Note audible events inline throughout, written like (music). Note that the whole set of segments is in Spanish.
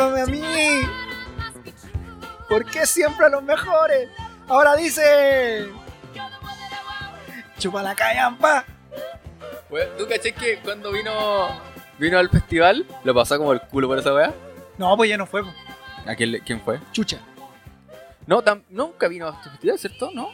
llévame a mí. ¿Por qué siempre a los mejores? Ahora dice. Chupa la callampa. Weón, ¿Tú caché que cuando vino vino al festival lo pasó como el culo por esa weá? No, pues ya no fue. po. ¿A quién, quién fue? Chucha. No, tam- nunca vino a este festival, ¿cierto? ¿No?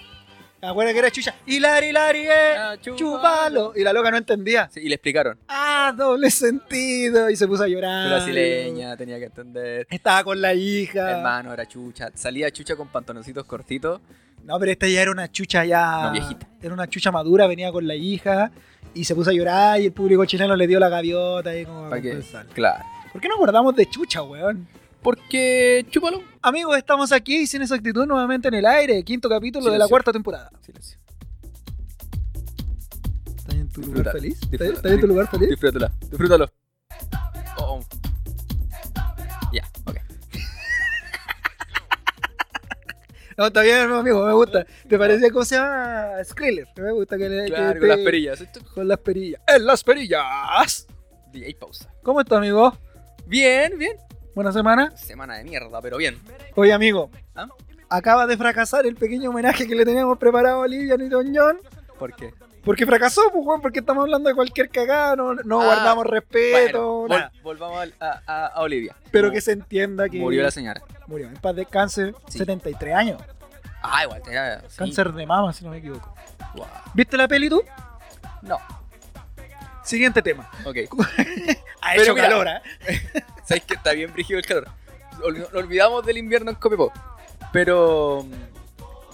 Acuérdate que era chucha. Hilari, hilari, eh. Ah. Chúpalo. Y la loca no entendía. Sí, y le explicaron. Ah, doble sentido. Y se puso a llorar. Brasileña, tenía que entender. Estaba con la hija. Hermano, era chucha. Salía chucha con pantaloncitos cortitos. No, pero esta ya era una chucha ya. No, viejita. Era una chucha madura, venía con la hija. Y se puso a llorar y el público chileno le dio la gaviota ahí como ¿Para qué? Claro. ¿Por qué no acordamos de chucha, weón? Porque chúpalo. Amigos, estamos aquí sin exactitud nuevamente en el aire. Quinto capítulo de la cuarta temporada. Silencio. ¿Estás en tu Disfruta, lugar feliz? ¿Estás disfruta. estás en tu lugar feliz? Disfrútalo. Disfrútalo. Oh. Ya, ok. (laughs) No, está bien, amigo, me gusta. ¿Te parece cómo se llama? Skriller. Me gusta que le. que Claro, te- con las perillas. Esto- Con las perillas. ¡En las perillas! DJ pausa. ¿Cómo está, amigo? Bien, bien. Buena semana. Semana de mierda, pero bien. Oye, amigo. ¿Ah? Acaba de fracasar el pequeño homenaje que le teníamos preparado a Olivia Newton John. ¿Por qué? Porque fracasó, pues, weón, porque estamos hablando de cualquier cagada, no, no Ah, guardamos respeto, Bueno, nada. vol- volvamos a, a- a Olivia. Pero que se entienda que. Murió la señora. Murió. En paz descanse, Sí. 73 años. Ah, igual, tenía. sí. Cáncer de mama, si no me equivoco. ¿Viste la peli tú? No, Siguiente tema. ok. (laughs) Ha Pero hecho mira. calor, ¿eh? (laughs) ¿Sabes que está bien brígido el calor? Ol- olvidamos del invierno en Copiapó. Pero. mm,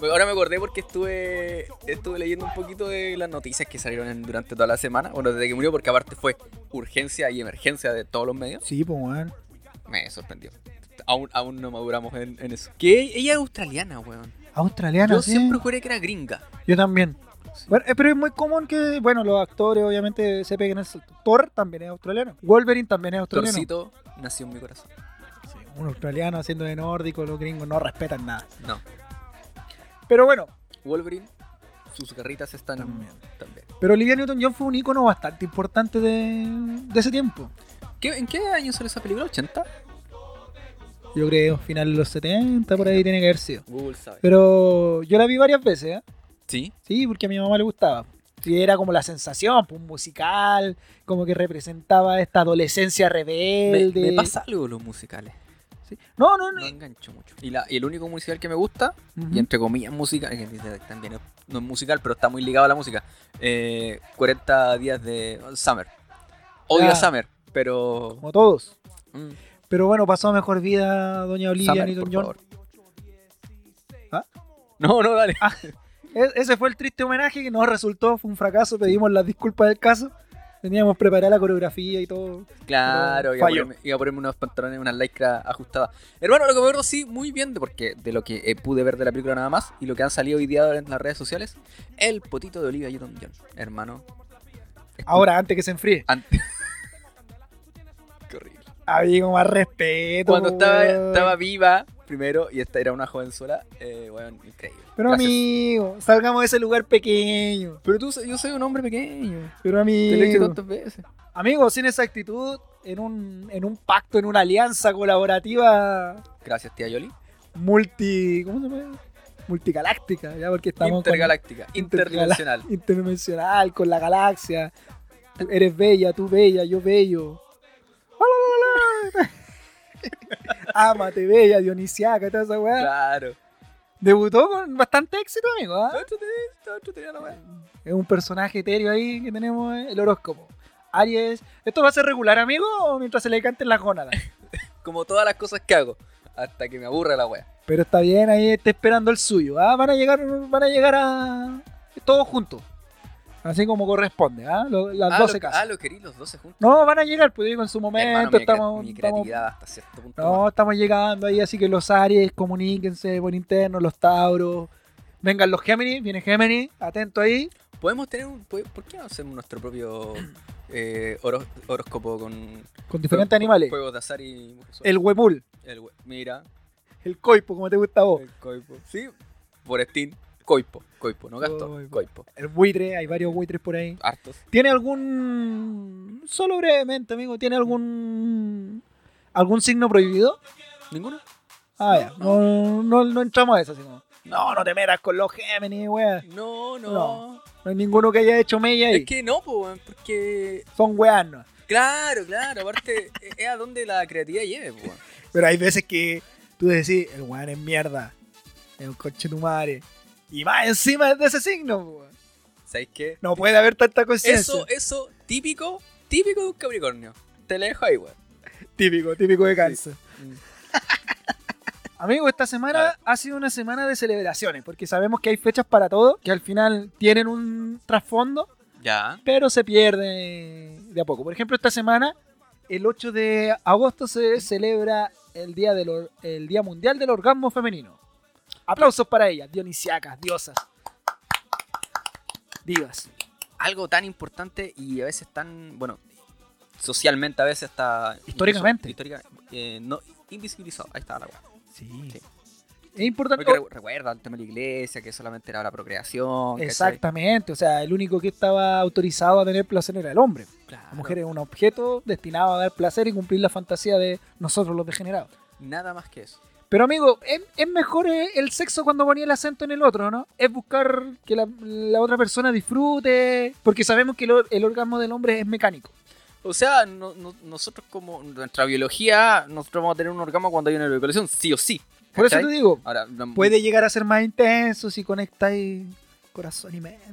Ahora me acordé porque estuve estuve leyendo un poquito de las noticias que salieron en- durante toda la semana. Bueno, desde que murió, porque aparte fue urgencia y emergencia de todos los medios. Sí, pues, weón. Me sorprendió. Aún, aún no maduramos en, en eso. Que ella es australiana, weón. Australiana, Yo sí. siempre juré que era gringa. Yo también. Bueno, eh, pero es muy común que, bueno, los actores obviamente se peguen el salto. Thor también es australiano. Wolverine también es australiano. Torcito nació en mi corazón. Sí, un australiano haciendo de nórdico, los gringos no respetan nada. No. Pero bueno, Wolverine, sus garritas están También. también. pero Olivia Newton-John fue un icono bastante importante de, de ese tiempo. ¿Qué- ¿En qué año salió esa película? ¿80? Yo creo, final de los 70, por ahí tiene que haber sido. Google sabe. Pero yo la vi varias veces, ¿eh? Sí. Sí, porque a mi mamá le gustaba. Y era como la sensación, pues, un musical, como que representaba esta adolescencia Me, rebelde. me pasa algo los musicales. Sí. No, no, no. No engancho mucho. Y, la, y el único musical que me gusta, y entre comillas musical, que también no es musical, pero está muy ligado a la música, eh, 40 días de Summer. Odio Ah. a Summer, pero... Como todos. mm, Pero bueno, pasó a mejor vida doña Olivia Summer, Newton por John. ¿Ah? No, no, dale. E- (laughs) ese fue el triste homenaje que no resultó, fue un fracaso, pedimos las disculpas del caso. Teníamos preparada la coreografía y todo. Claro, iba a, ponerme, iba a ponerme unos pantalones, unas lycra ajustadas. Hermano, lo que me acuerdo sí, muy bien, de porque de lo que eh, pude ver de la película nada más y lo que han salido hoy día en las redes sociales, el potito de Olivia Newton-John, hermano. Ahora, antes que se enfríe. Ante- (laughs) Qué horrible. Había como más respeto. Cuando estaba, estaba viva, primero, y esta era una joven sola, eh, bueno, increíble. Pero Gracias. amigo, salgamos de ese lugar pequeño. Pero tú, yo soy un hombre pequeño. Pero Te lo he dicho amigo. tantas veces. Amigo, sin esa actitud, en un, en un pacto, en una alianza colaborativa Gracias, tía Yoli. multi. ¿Cómo se llama? Multigaláctica, ya porque estamos. con- Intergaláctica, interdimensional. interdimensional, con la galaxia. Tú eres bella, tú bella, yo bello. (laughs) Ámate, bella, dionisiaca, toda esa weá. Claro. Debutó con bastante éxito, amigo. ¿ah? Es un personaje etéreo ahí que tenemos eh, el horóscopo. Aries. ¿Esto va a ser regular, amigo, o mientras se le canten las gónadas? (laughs) Como todas las cosas que hago. Hasta que me aburre la wea. Pero está bien, ahí está esperando el suyo. ¿ah? Van a llegar, van a llegar a todos juntos. Así como corresponde, ¿ah? Lo- las ah, 12 lo, casas. Ah, lo querí los 12 juntos. No, van a llegar, pues digo, en su momento Hermano, estamos, mi estamos- creatividad hasta cierto punto. no, más. estamos llegando ahí, así que los Aries, comuníquense por interno, los Tauros. Vengan los Géminis, viene Géminis, atento ahí. Podemos tener un. po- ¿Por qué no hacemos nuestro propio (clears throat) eh, horóscopo con. Con diferentes animales. Juegos de azar y. El Huemul, el hue- Mira, el Coipo, como te gusta a vos. el coipo. Sí, por Steam. Coipo, coipo, no gasto. Coipo. Coipo. El buitre, hay varios buitres por ahí. Hartos. ¿Tiene algún. Solo brevemente, amigo, ¿tiene algún. ¿Algún signo prohibido? ¿Ninguno? Ah, ya. No, no, no entramos a eso, así como, No, no te metas con los Géminis, weá. No, no. No. No hay ninguno que haya hecho mella ahí. Es que no, pues, weón, porque. Son weas, ¿no? Claro, claro, aparte es a donde la creatividad lleve, pues. weón. Pero hay veces que tú decís, el weón es mierda. Es un coche tu madre. Y más encima es de ese signo, weón. ¿Sabes qué? No puede haber tanta conciencia. Eso, eso, típico, típico de un Capricornio. Te la dejo ahí, weón. Típico, típico de cáncer. Mm. (laughs) Amigo, esta semana ha sido una semana de celebraciones, porque sabemos que hay fechas para todo, que al final tienen un trasfondo, Ya. pero se pierde de a poco. Por ejemplo, esta semana, el 8 de agosto, se celebra el Día, del el día Mundial del Orgasmo Femenino. Aplausos para ellas, dionisiacas, diosas, divas. Algo tan importante y a veces tan, bueno, socialmente a veces está... Históricamente. histórica- eh, no, invisibilizado. Ahí está la weá. Sí. Sí. Es importante. Porque re- recuerda el tema de la iglesia, que solamente era la procreación. ¿cachai? Exactamente, o sea, el único que estaba autorizado a tener placer era el hombre. Claro. La mujer es un objeto destinado a dar placer y cumplir la fantasía de nosotros los degenerados. Nada más que eso. Pero amigo, es, es mejor eh, el sexo cuando ponía el acento en el otro, ¿no? Es buscar que la, la otra persona disfrute, porque sabemos que el, el orgasmo del hombre es mecánico. O sea, no- no- nosotros como nuestra biología, nosotros vamos a tener un orgasmo cuando hay una eyaculación, sí o sí. Por eso te digo, Ahora, puede llegar a ser más intenso si conectáis corazón y mente. (laughs)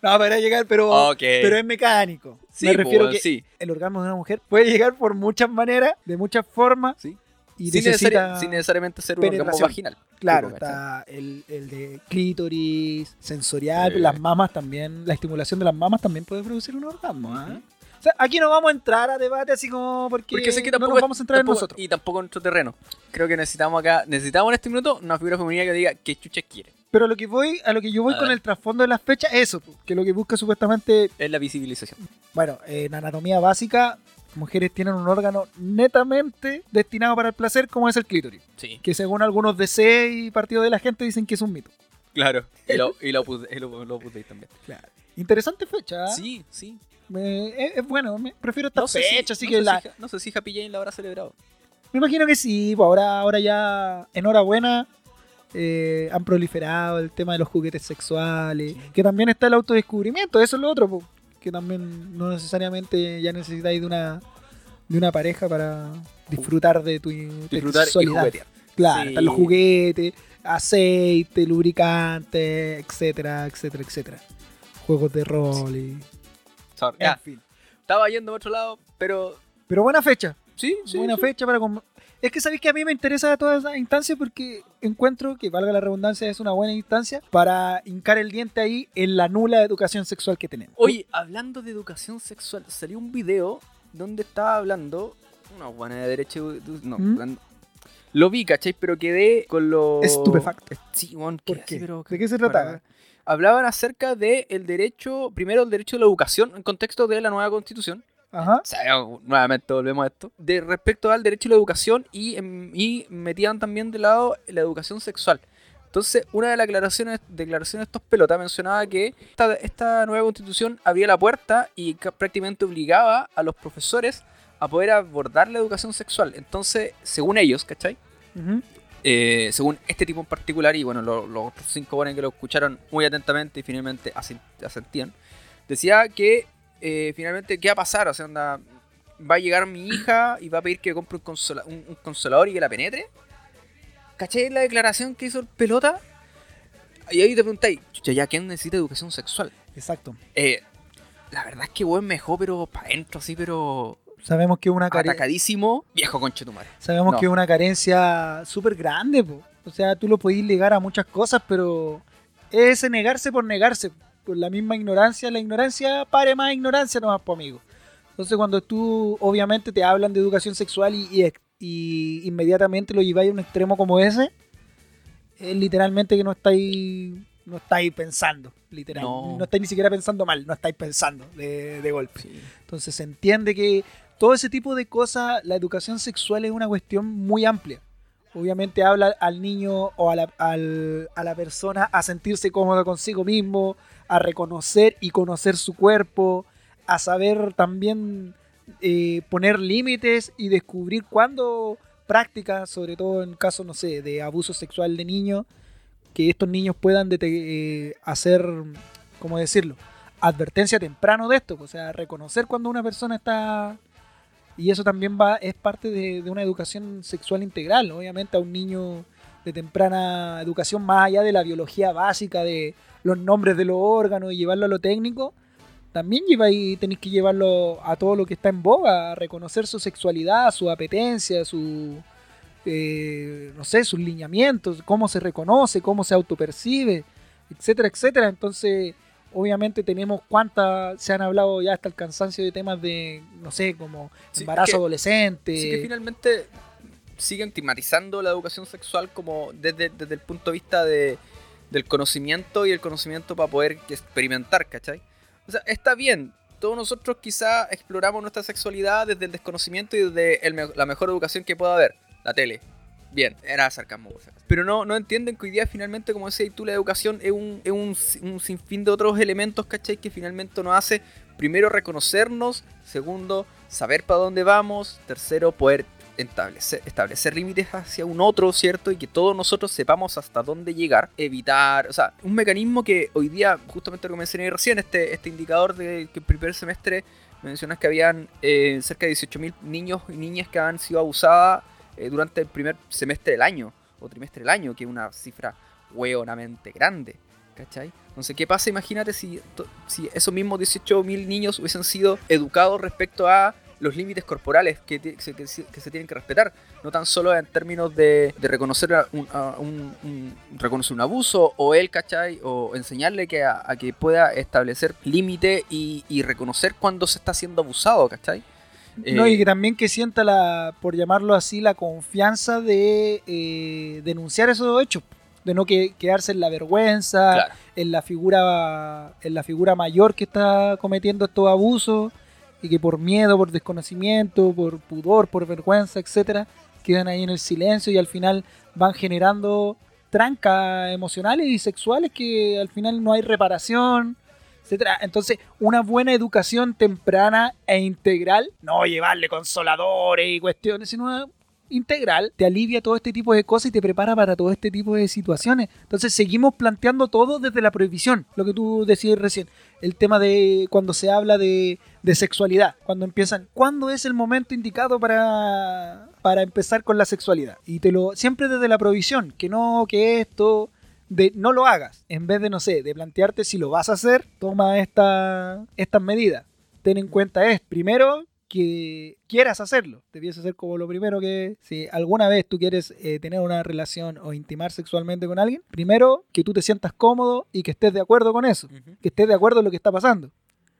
No, para llegar, pero, pero es mecánico. Sí, Me refiero pues, que sí. el orgasmo de una mujer puede llegar por muchas maneras, de muchas formas, Sí. Y sin, necesita... necesari- sin necesariamente ser un orgasmo vaginal. Claro, está el, el de clítoris, sensorial, Sí. las mamas también, la estimulación de las mamas también puede producir un orgasmo. ¿ah? O sea, aquí no vamos a entrar a debate así como porque, Porque sé que no tampoco nos es- vamos a entrar en tampoco- nosotros. Y tampoco en nuestro terreno. Creo que necesitamos acá, necesitamos en este minuto una figura femenina que diga qué chucha quiere. Pero lo que voy, a lo que yo voy A con ver. el trasfondo de las fechas es eso, que lo que busca supuestamente, Es la visibilización. bueno, en anatomía básica, mujeres tienen un órgano netamente destinado para el placer, como es el clítoris, Sí. que según algunos DC y partidos de la gente dicen que es un mito. Claro. (laughs) Y lo, y lo, y lo- lo Opus Dei también. Interesante fecha, ¿ah? Sí, sí. Me- es, bueno, me- prefiero esta No sé si- fecha, así no que sé la, si no sé si Happy Jane la habrá celebrado. Me imagino que sí, pues ahora, ahora ya, enhorabuena, eh, han proliferado el tema de los juguetes sexuales, que también está el autodescubrimiento, eso es lo otro, pues, que también no necesariamente ya necesitáis de una, de una pareja para disfrutar de tu Disfrutar sexualidad. Claro, Sí. están los juguetes, aceite, lubricante, etcétera, etcétera, etcétera. Juegos de rol y... Sorry. En fin. estaba yendo a otro lado, pero Pero buena fecha. sí, sí. buena sí. fecha para... com- Es que sabéis que a mí me interesa toda esa instancia porque encuentro que, valga la redundancia, es una buena instancia para hincar el diente ahí en la nula educación sexual que tenemos. Oye, hablando de educación sexual, salió un video donde estaba hablando una buena de derecho. No, ¿Mm? hablando- lo vi, ¿cachai? Pero quedé con los. Estupefacto. Sí, weón, ¿Por quedé qué? pero- ¿De qué se para- trataba? Hablaban acerca del el derecho, primero el derecho de la educación en contexto de la nueva constitución. Ajá. O sea, nuevamente volvemos a esto. De respecto al derecho a la educación y, em, y metían también de lado la educación sexual. Entonces, una de las declaraciones, declaraciones de estos pelotas mencionaba que esta, esta nueva constitución abría la puerta y ca- prácticamente obligaba a los profesores a poder abordar la educación sexual. Entonces, según ellos, ¿cachai? Eh, según este tipo en particular, y bueno, lo- los otros cinco buenos que lo escucharon muy atentamente y finalmente asen- asentían, decía que eh, finalmente, ¿qué va a pasar? O sea, onda, va a llegar mi hija y va a pedir que compre un, consola- un- un consolador y que la penetre. ¿Cachai la declaración que hizo el pelota? Y ahí te preguntáis, ¿ya quién necesita educación sexual? Exacto. Eh, la verdad es que weón me dejó, pero para adentro, así, pero Sabemos que es una carencia. atacadísimo. Viejo conche tu madre. Sabemos No. que es una carencia súper grande, po. O sea, tú lo podís ligar a muchas cosas, pero es ese negarse por negarse. Por la misma ignorancia, la ignorancia pare más ignorancia nomás, po, amigo. Entonces, cuando tú, obviamente, te hablan de educación sexual y, y, y inmediatamente lo lleváis a un extremo como ese, es literalmente que no estáis, no estáis pensando, literal. No. No. estáis ni siquiera pensando mal, no estáis pensando de, de golpe. Entonces se entiende que todo ese tipo de cosas, la educación sexual es una cuestión muy amplia. Obviamente habla al niño o a la, al- a la persona a sentirse cómodo consigo mismo, a reconocer y conocer su cuerpo, a saber también eh, poner límites y descubrir cuándo prácticas, sobre todo en casos, no sé, de abuso sexual de niños, que estos niños puedan eh, hacer, ¿cómo decirlo? Advertencia temprano de esto, o sea, reconocer cuando una persona está... Y eso también va, es parte de, de una educación sexual integral, obviamente a un niño de temprana educación, más allá de la biología básica, de los nombres de los órganos y llevarlo a lo técnico, también lleva y tenéis que llevarlo a todo lo que está en boga, a reconocer su sexualidad, su apetencia, su, eh, no sé, sus lineamientos, cómo se reconoce, cómo se autopercibe, etcétera, etcétera. Entonces, obviamente tenemos cuántas, se han hablado ya hasta el cansancio de temas de, no sé, como embarazo adolescente. Sí, que finalmente siguen tematizando la educación sexual como desde, desde el punto de vista de, del conocimiento y el conocimiento para poder experimentar, ¿cachai? O sea, está bien. Todos nosotros quizá exploramos nuestra sexualidad desde el desconocimiento y desde la mejor educación que pueda haber. La tele. Bien, era sarcasmo. Pero no, no entienden que hoy día finalmente, como decías tú, la educación es, un, es un, un, sinfín de otros elementos, ¿cachai? Que finalmente nos hace, primero, reconocernos, segundo, saber para dónde vamos, tercero, poder establecer, establecer límites hacia un otro, ¿cierto? Y que todos nosotros sepamos hasta dónde llegar, evitar, o sea, un mecanismo que hoy día, justamente lo que mencioné recién, este, este indicador de que el primer semestre mencionas que habían eh, cerca de 18.000 niños y niñas que han sido abusadas eh, durante el primer semestre del año, o trimestre del año, que es una cifra hueonamente grande. ¿Cachai? Entonces, ¿qué pasa? Imagínate si, si esos mismos 18.000 niños hubiesen sido educados respecto a los límites corporales que, se, tienen que respetar, no tan solo en términos de, reconocer un, reconocer un abuso o él, ¿cachai? O enseñarle que a, que pueda establecer límite y, reconocer cuando se está siendo abusado, ¿cachai? No, y eh, que también que sienta la, por llamarlo así, la confianza de eh, denunciar esos hechos de no quedarse en la vergüenza, en la figura en la figura mayor que está cometiendo estos abusos y que por miedo, por desconocimiento, por pudor, por vergüenza, etcétera, quedan ahí en el silencio y al final van generando trancas emocionales y sexuales que al final no hay reparación, etcétera. Entonces, una buena educación temprana e integral, no llevarle consoladores y cuestiones, sino integral te alivia todo este tipo de cosas y te prepara para todo este tipo de situaciones. Entonces seguimos planteando todo desde la prohibición, lo que tú decías recién, el tema de cuando se habla de, sexualidad, cuando empiezan, ¿cuándo es el momento indicado para, para empezar con la sexualidad? Y te lo siempre desde la prohibición, que no, que esto de no lo hagas, en vez de, no sé, de plantearte si lo vas a hacer, toma esta, estas medidas. Ten en cuenta es, primero, que quieras hacerlo. Debiese ser como lo primero que, si alguna vez tú quieres eh, tener una relación o intimar sexualmente con alguien, primero que tú te sientas cómodo y que estés de acuerdo con eso, que estés de acuerdo en lo que está pasando.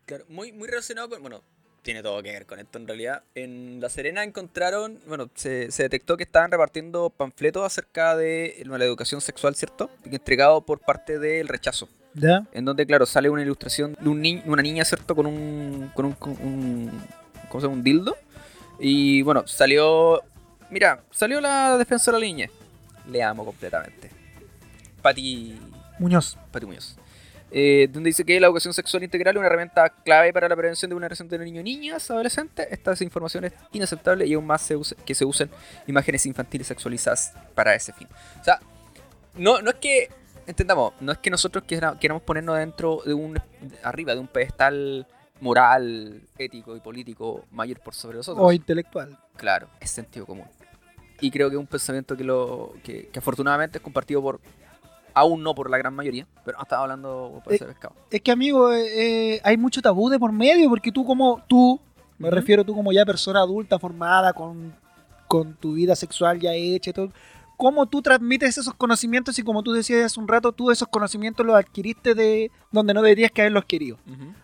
Claro, muy, muy relacionado con, bueno, tiene todo que ver con esto en realidad. En La Serena encontraron, bueno, se, detectó que estaban repartiendo panfletos acerca de la educación sexual, ¿cierto? Entregado por parte del rechazo. ¿Ya? En donde, claro, sale una ilustración de un una niña, ¿cierto? Con un, con un ¿cómo se llama? Un dildo. Y bueno, salió. Mira, salió la defensora línea. Le amo completamente. Pati. Muñoz. Pati Muñoz. Eh, donde dice que la educación sexual integral es una herramienta clave para la prevención de una relación de niños, niñas, adolescentes. Esta información es inaceptable y aún más se que se usen imágenes infantiles sexualizadas para ese fin. O sea, no, no es que, entendamos, no es que nosotros queramos ponernos dentro de un, arriba de un pedestal moral, ético y político mayor por sobre nosotros. O intelectual. Claro, es sentido común. Y creo que es un pensamiento que, lo, que, afortunadamente es compartido por, aún no por la gran mayoría, pero no estaba hablando por ese pescado. Es que, amigo, eh, eh, hay mucho tabú de por medio, porque tú como, tú, me refiero tú como ya persona adulta, formada, con, con tu vida sexual ya hecha y todo, cómo tú transmites esos conocimientos y como tú decías hace un rato, tú esos conocimientos los adquiriste de donde no deberías que haberlos querido.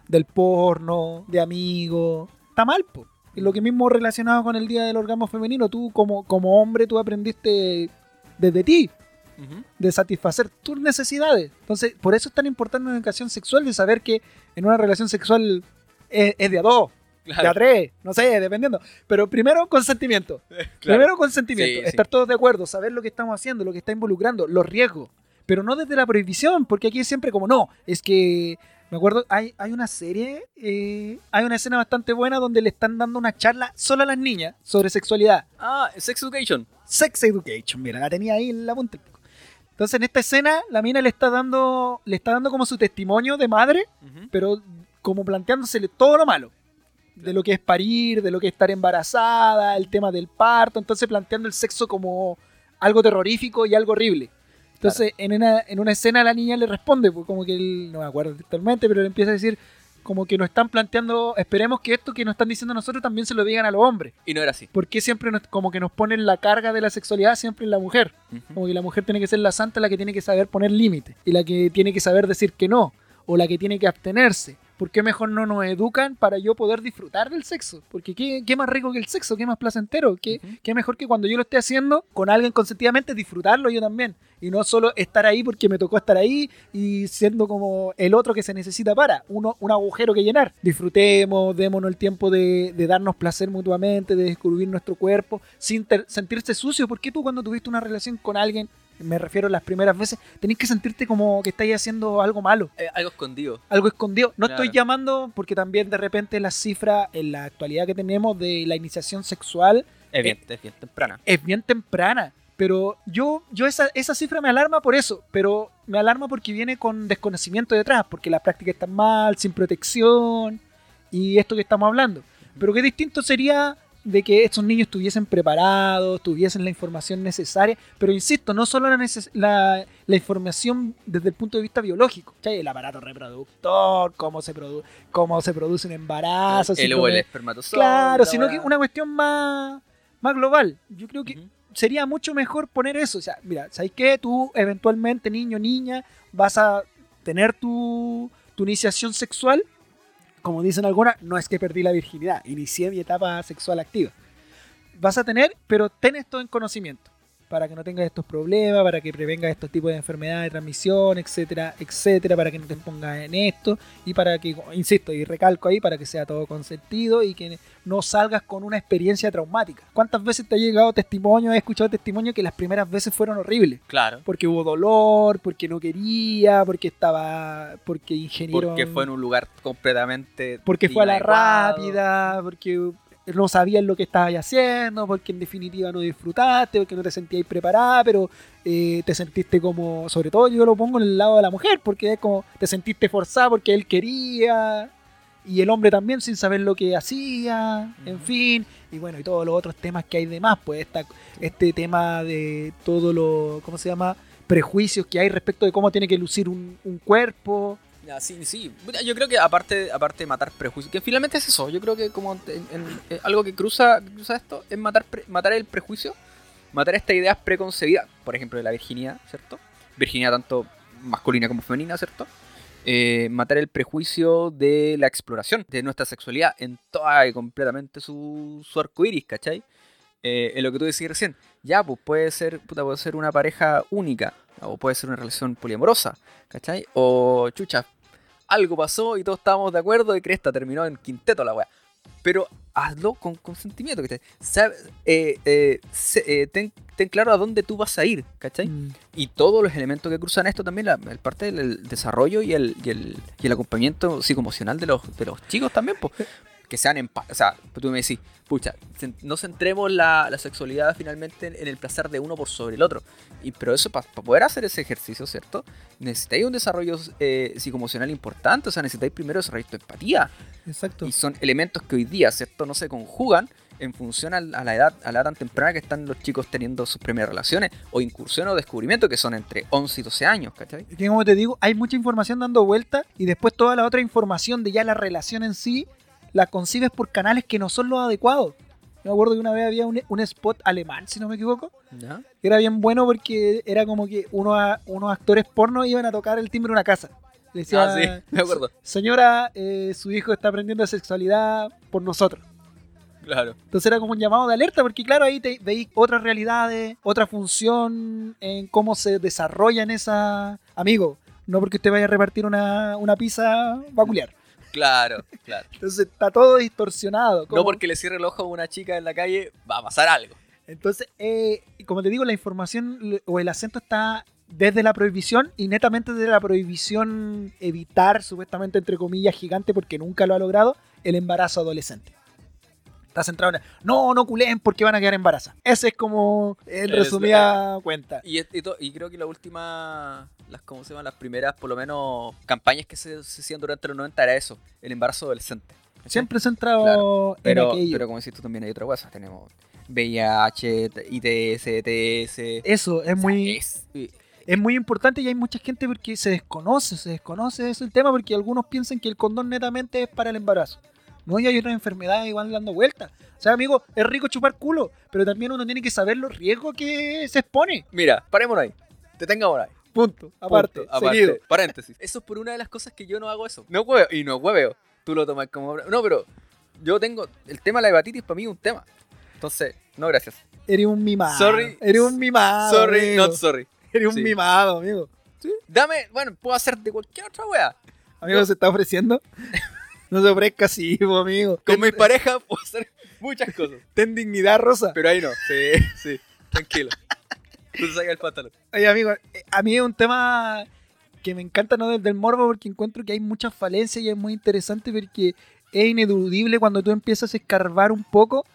Del porno, de amigos. Está mal, po. Y lo que mismo relacionado con el Día del Orgasmo Femenino, tú como, como hombre, tú aprendiste desde ti. De satisfacer tus necesidades. Entonces, por eso es tan importante la educación sexual, de saber que en una relación sexual es, es de a dos de a tres, no sé, dependiendo. Pero primero consentimiento. (laughs) Primero consentimiento. Estar todos de acuerdo, saber lo que estamos haciendo, lo que está involucrando, los riesgos. Pero no desde la prohibición, porque aquí es siempre como, no, es que Me acuerdo, hay, hay una serie, eh, hay una escena bastante buena donde le están dando una charla solo a las niñas sobre sexualidad. Ah, Sex Education. Sex Education, mira, la tenía ahí en la punta. Entonces en esta escena la mina le está dando, le está dando como su testimonio de madre, pero como planteándosele todo lo malo. De lo que es parir, de lo que es estar embarazada, el tema del parto, entonces planteando el sexo como algo terrorífico y algo horrible. Entonces, en, una, en una escena la niña le responde, pues como que él, no me acuerdo totalmente, pero le empieza a decir como que nos están planteando, esperemos que esto que nos están diciendo nosotros también se lo digan a los hombres. Y no era así. Porque siempre nos- como que nos ponen la carga de la sexualidad siempre en la mujer. Como que la mujer tiene que ser la santa, la que tiene que saber poner límites. Y la que tiene que saber decir que no. O la que tiene que abstenerse. ¿Por qué mejor no nos educan para yo poder disfrutar del sexo? Porque qué, qué más rico que el sexo, qué más placentero. Qué, qué mejor que cuando yo lo esté haciendo con alguien consentidamente disfrutarlo yo también. Y no solo estar ahí porque me tocó estar ahí y siendo como el otro que se necesita para. Uno, un agujero que llenar. Disfrutemos, démonos el tiempo de, de darnos placer mutuamente, de descubrir nuestro cuerpo, sin ter- sentirse sucio. Porque tú cuando tuviste una relación con alguien, me refiero a las primeras veces, tenés que sentirte como que estáis haciendo algo malo Eh, algo escondido. algo escondido. No estoy llamando porque también de repente la cifra en la actualidad que tenemos de la iniciación sexual Es bien, es bien temprana. es bien temprana. Pero yo, yo esa, esa cifra me alarma por eso, pero me alarma porque viene con desconocimiento detrás, porque la práctica está mal, sin protección y esto que estamos hablando. Pero qué distinto sería de que estos niños estuviesen preparados, tuviesen la información necesaria, pero insisto, no solo la, neces- la, la información desde el punto de vista biológico, ¿cachai? el aparato reproductor, cómo se, produ cómo se produce un embarazo, el o el espermatozoide. Claro, la sino que una cuestión más, más global. Yo creo que sería mucho mejor poner eso. O sea, mira, ¿sabes qué? Tú eventualmente, niño, niña, vas a tener tu, tu iniciación sexual. Como dicen algunas, no es que perdí la virginidad, inicié mi etapa sexual activa. Vas a tener, pero ten esto en conocimiento. Para que no tengas estos problemas, para que prevengas estos tipos de enfermedades de transmisión, etcétera, etcétera, para que no te pongas en esto y para que, insisto, y recalco ahí, para que sea todo consentido y que no salgas con una experiencia traumática. ¿Cuántas veces te ha llegado testimonio, he escuchado testimonio que las primeras veces fueron horribles? Claro. Porque hubo dolor, porque no quería, porque estaba, porque ingeniero... Porque fue en un lugar completamente. porque fue a la rápida, porque no sabías lo que estabas haciendo, porque en definitiva no disfrutaste, porque no te sentías preparada, pero eh, te sentiste como, sobre todo yo lo pongo en el lado de la mujer, porque es como te sentiste forzada porque él quería, y el hombre también sin saber lo que hacía, en fin, y bueno, y todos los otros temas que hay de más, pues esta, este tema de todo lo, ¿cómo se llama? prejuicios que hay respecto de cómo tiene que lucir un, un cuerpo. Sí, sí. Yo creo que aparte, aparte de matar prejuicios, que finalmente es eso, yo creo que como eh, algo que cruza, cruza esto es matar, matar el prejuicio, matar estas ideas preconcebidas, por ejemplo, de la virginidad, ¿cierto? Virginidad tanto masculina como femenina, ¿cierto? Eh, matar el prejuicio de la exploración de nuestra sexualidad en toda y completamente su, su arco iris, ¿cachai? Eh, en lo que tú decías recién, ya, pues puede ser, puta, puede ser una pareja única, o puede ser una relación poliamorosa, ¿cachai? O chucha, algo pasó y todos estábamos de acuerdo y Cresta terminó en quinteto la weá. Pero hazlo con consentimiento, ¿cachai? Eh, eh, eh, ten, ten claro a dónde tú vas a ir, ¿cachai? Mm. Y todos los elementos que cruzan esto también, la, el parte del el desarrollo y el, y el, y el acompañamiento psicoemocional de los, de los chicos también, pues. Que sean en paz. O sea, tú me decís, pucha, no centremos la, la sexualidad finalmente en, en el placer de uno por sobre el otro. Y, pero eso, para poder hacer ese ejercicio, ¿cierto? Necesitáis un desarrollo eh, psicoemocional importante. O sea, necesitáis primero desarrollar tu empatía. Exacto. Y son elementos que hoy día, ¿cierto? No se conjugan en función a la edad, a la edad tan temprana que están los chicos teniendo sus primeras relaciones o incursión o descubrimiento que son entre 11 y 12 años, ¿cachai? que como te digo, hay mucha información dando vuelta y después toda la otra información de ya la relación en sí la concibes por canales que no son los adecuados. Yo me acuerdo que una vez había un, un spot alemán, si no me equivoco, era bien bueno porque era como que unos, a- unos actores porno iban a tocar el timbre de una casa. Le decía, Ah, sí, (laughs) me acuerdo. Señora, eh, su hijo está aprendiendo sexualidad por nosotros. Claro. Entonces era como un llamado de alerta, porque claro, ahí te veis otras realidades, otra función en cómo se desarrollan esa... Amigo, no porque usted vaya a repartir una, una pizza vacular. Claro, claro. Entonces está todo distorsionado. No porque le cierre el ojo a una chica en la calle, va a pasar algo. Entonces, eh, como te digo, la información o el acento está desde la prohibición y netamente desde la prohibición evitar, supuestamente entre comillas, gigante, porque nunca lo ha logrado, el embarazo adolescente. Está centrado en, no, no culen porque van a quedar embarazadas. Ese es como, en Es resumida cuenta. Y, y to- y creo que la última, las, ¿cómo se llaman? Las primeras, por lo menos, campañas que se, se hacían durante los 90 era eso, el embarazo adolescente. Siempre centrado Claro, en Pero, aquello. pero como decís tú también hay otra cosa, tenemos VIH, ITS, ETS. Eso es muy, Es, eh, es muy importante y hay mucha gente porque se desconoce, se desconoce eso el tema porque algunos piensan que el condón netamente es para el embarazo. No, y hay otras enfermedades igual dando vueltas. O sea, amigo, es rico chupar culo, pero también uno tiene que saber los riesgos que se expone. Mira, parémonos ahí. Detengamos ahí. Punto. Aparte, Punto, aparte, seguido. Paréntesis. Eso es por una de las cosas que yo no hago eso. No hueveo. Y no hueveo. Tú lo tomas como. No, pero yo tengo. El tema de la hepatitis para mí es un tema. Entonces, no, gracias. Eres un mimado. Sorry. Eres un mimado. sorry, amigo. not sorry. Eres un Sí. mimado, amigo. Dame. Bueno, puedo hacer de cualquier otra wea. Amigo, se está ofreciendo. (laughs) No se ofrezca así, amigo. Con Ten- mi pareja puedo hacer muchas cosas. Ten dignidad, Rosa. Pero ahí no. Sí, sí. Tranquilo. Tú te sacas el pantalón. Oye, amigo, eh, a mí es un tema que me encanta no desde el morbo porque encuentro que hay muchas falencias y es muy interesante porque es ineludible cuando tú empiezas a escarbar un poco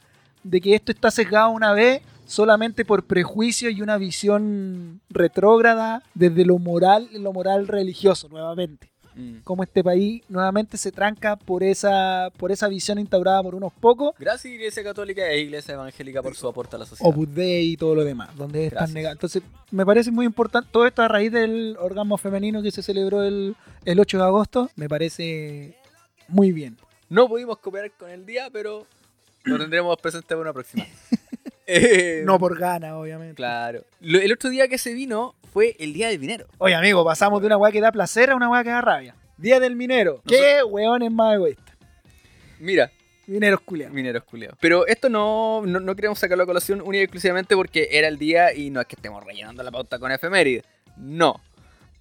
de que esto está sesgado una vez solamente por prejuicio y una visión retrógrada desde lo moral, lo moral religioso nuevamente. Mm. Como este país nuevamente se tranca por esa, por esa visión instaurada por unos pocos, Gracias, Iglesia Católica e Iglesia Evangélica, por su aporte a la sociedad. Opus Dei y todo lo demás, donde están negados. Entonces, me parece muy importante, todo esto a raíz del orgasmo femenino que se celebró el, el 8 de agosto, me parece muy bien. No pudimos cooperar con el día, pero lo tendremos presente para una próxima. (laughs) Eh, No por gana, obviamente. Claro. El otro día que se vino fue el Día del Minero. Oye, amigo, pasamos de una weá que da placer a una weá que da rabia. Día del minero. ¿Qué weones más egoístas? Mira, Mineros culiados. mineros culeados. Pero esto no, no, no queremos sacarlo a colación única y exclusivamente porque era el día y no es que estemos rellenando la pauta con efemérides. No.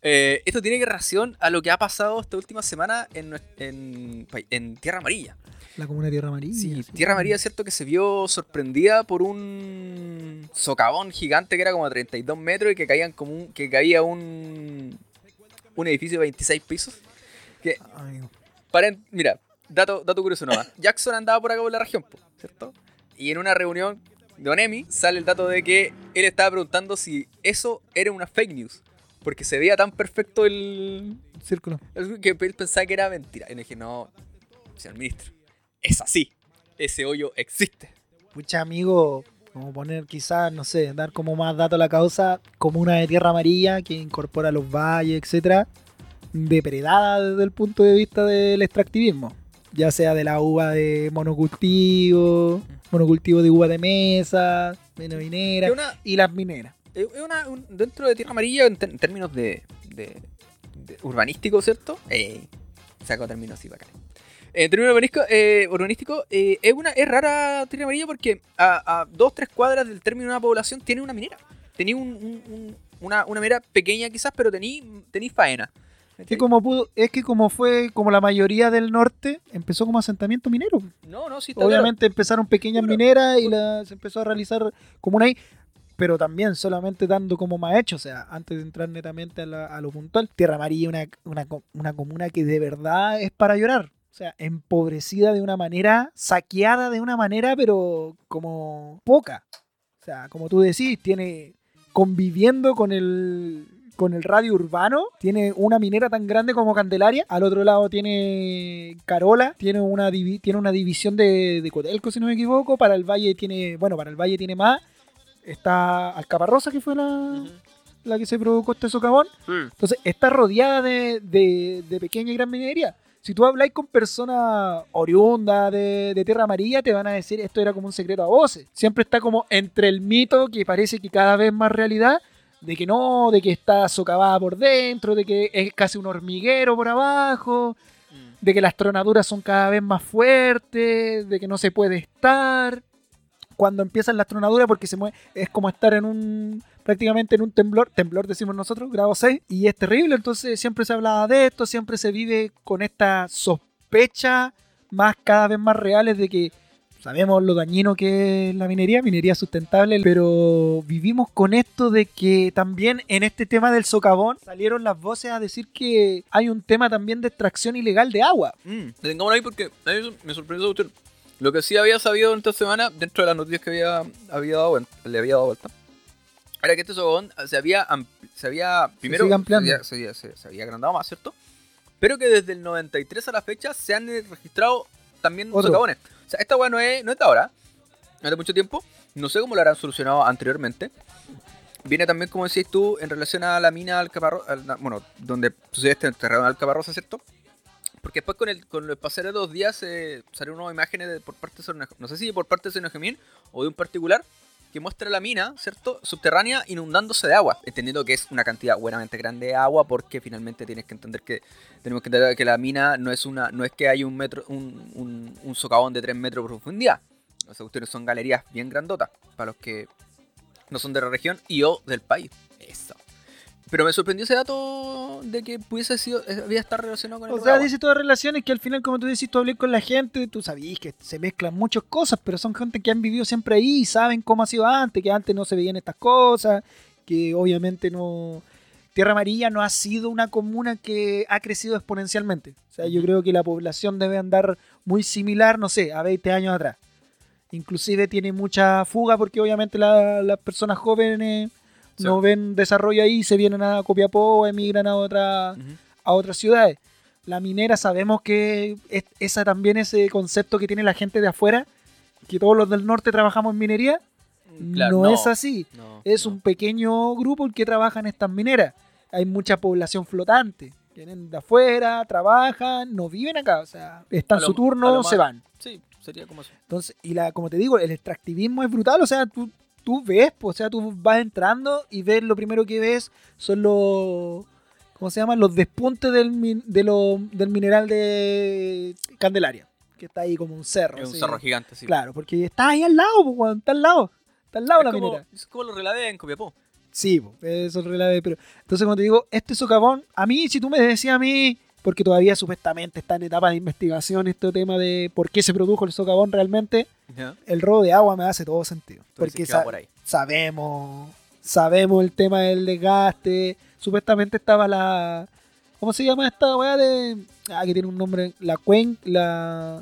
Eh, esto tiene que relación a lo que ha pasado esta última semana en, en, en Tierra Amarilla. La comuna de Tierra Amarilla. Sí, Tierra Amarilla es cierto que se vio sorprendida por un socavón gigante que era como de 32 metros y que caían como un, que caía un un edificio de 26 pisos. Que Amigo. paren, mira, dato, dato curioso nomás. (laughs) Jackson andaba por acá por la región, ¿cierto? Y en una reunión de Onemi sale el dato de que él estaba preguntando si eso era una fake news. Porque se veía tan perfecto el, Círculo. que él pensaba que era mentira. Y le dije, no, señor ministro, es así. Ese hoyo existe. Pucha, amigo, como poner quizás, no sé, dar como más dato a la causa, comuna de Tierra Amarilla que incorpora los valles, etcétera, depredada desde el punto de vista del extractivismo, ya sea de la uva de monocultivo, monocultivo de uva de mesa, mena minera una, y las mineras. es una- un- dentro de Tierra Amarilla, en, términos de, de- de urbanístico, ¿cierto? Eh, saco términos así bacán. En términos urbanístico, eh, urbanístico eh, es, una, es rara Tierra Amarilla porque a, a dos, tres cuadras del término de una población tiene una minera. Tenía un- un- un- una, una minera pequeña quizás, pero tení, tení faena. Que como pudo, es que como fue como la mayoría del norte, empezó como asentamiento minero. No, no, sí claro. Obviamente empezaron pequeñas mineras y la- se empezó a realizar como una ahí, pero también solamente dando como más hecho, o sea, antes de entrar netamente a, la- a lo puntual, Tierra Amarilla es una, una, una comuna que de verdad es para llorar. O sea, empobrecida de una manera, saqueada de una manera, pero como poca. O sea, como tú decís, tiene conviviendo con el con el radio urbano, tiene una minera tan grande como Candelaria, al otro lado tiene Carola, tiene una divi- tiene una división de, de Cotelco, si no me equivoco, para el Valle tiene, bueno, para el Valle tiene más, está Alcaparrosa, que fue la, la que se provocó este socavón, Sí. entonces está rodeada de, de- de pequeña y gran minería. Si tú habláis con personas oriundas de, de Tierra Amarilla, te van a decir esto era como un secreto a voces. Siempre está como entre el mito, que parece que cada vez más realidad, de que no, de que está socavada por dentro, de que es casi un hormiguero por abajo, Mm. de que las tronaduras son cada vez más fuertes, de que no se puede estar. Cuando empiezan las tronaduras, porque se mueve, es como estar en un, prácticamente en un temblor, temblor decimos nosotros, grado 6, y es terrible, entonces siempre se hablaba de esto, siempre se vive con esta sospecha más cada vez más reales de que sabemos lo dañino que es la minería, minería sustentable, pero vivimos con esto de que también en este tema del socavón salieron las voces a decir que hay un tema también de extracción ilegal de agua. Mm, detengámoslo ahí porque a mí me sorprendió usted. Lo que sí había sabido en esta semana, dentro de las noticias que había, había dado, le había dado vuelta, era que este socavón se había, se había primero. Se, había, se había- se- había agrandado más, ¿cierto? Pero que desde el 93 a la fecha se han registrado también Otro. socavones. O sea, esta weá no es, no es de ahora, no es de mucho tiempo. No sé cómo lo habrán solucionado anteriormente. Viene también, como decís tú, en relación a la mina Alcaparrosa, bueno, donde sucede este terreno de Alcaparrosa, ¿cierto? Porque después con el, con el pasar de dos días eh, salieron nuevas imágenes de- por parte de Sor- no sé si por parte de Senogemín o de un particular que muestra la mina, ¿cierto? Subterránea inundándose de agua, entendiendo que es una cantidad buenamente grande de agua porque finalmente tienes que entender que tenemos que entender que la mina no es una no es que hay un metro un, socavón de 3 metros de profundidad. Las cuestiones son galerías bien grandotas para los que no son de la región y o del país. Eso. Pero me sorprendió ese dato de que pudiese sido, eh, había estar relacionado con el O sea, agua. dice todas relaciones que al final, como tú decís, tú hablé con la gente, tú sabías que se mezclan muchas cosas, pero son gente que han vivido siempre ahí y saben cómo ha sido antes, que antes no se veían estas cosas, que obviamente no... Tierra Amarilla no ha sido una comuna que ha crecido exponencialmente. O sea, yo creo que la población debe andar muy similar, no sé, a 20 años atrás. Inclusive tiene mucha fuga porque obviamente la- las personas jóvenes Sí. no ven desarrollo ahí, se vienen a Copiapó emigran a otra a otras ciudades. La minera sabemos que es, esa también ese concepto que tiene la gente de afuera, que todos los del norte trabajamos en minería, Claro, no, es así. no, Es no. un pequeño grupo el que trabaja en estas mineras. Hay mucha población flotante. Vienen de afuera, trabajan, no viven acá. O sea, están lo- su turno, se más- van. Sí, sería como eso. Entonces, y la, como te digo, el extractivismo es brutal. O sea, tú, tú ves, pues, o sea, tú vas entrando y ves lo primero que ves son los. ¿Cómo se llaman? Los despuntes del, min- de lo- del mineral de Candelaria. Que está ahí como un cerro. Es un cerro gigante, sí. Claro, porque está ahí al lado, pues, está al lado. Está al lado Es la como, minera. es como lo relavé en Copiapó. Sí, po, eso es relave, pero entonces como te digo, este socavón, a mí, si tú me decías a mí, porque todavía supuestamente está en etapa de investigación este tema de por qué se produjo el socavón realmente, el robo de agua me hace todo sentido. Tú Porque que va sa- por ahí. sabemos, sabemos el tema del desgaste, supuestamente estaba la, ¿cómo se llama esta weá de, ah, que tiene un nombre, la cuenca, la...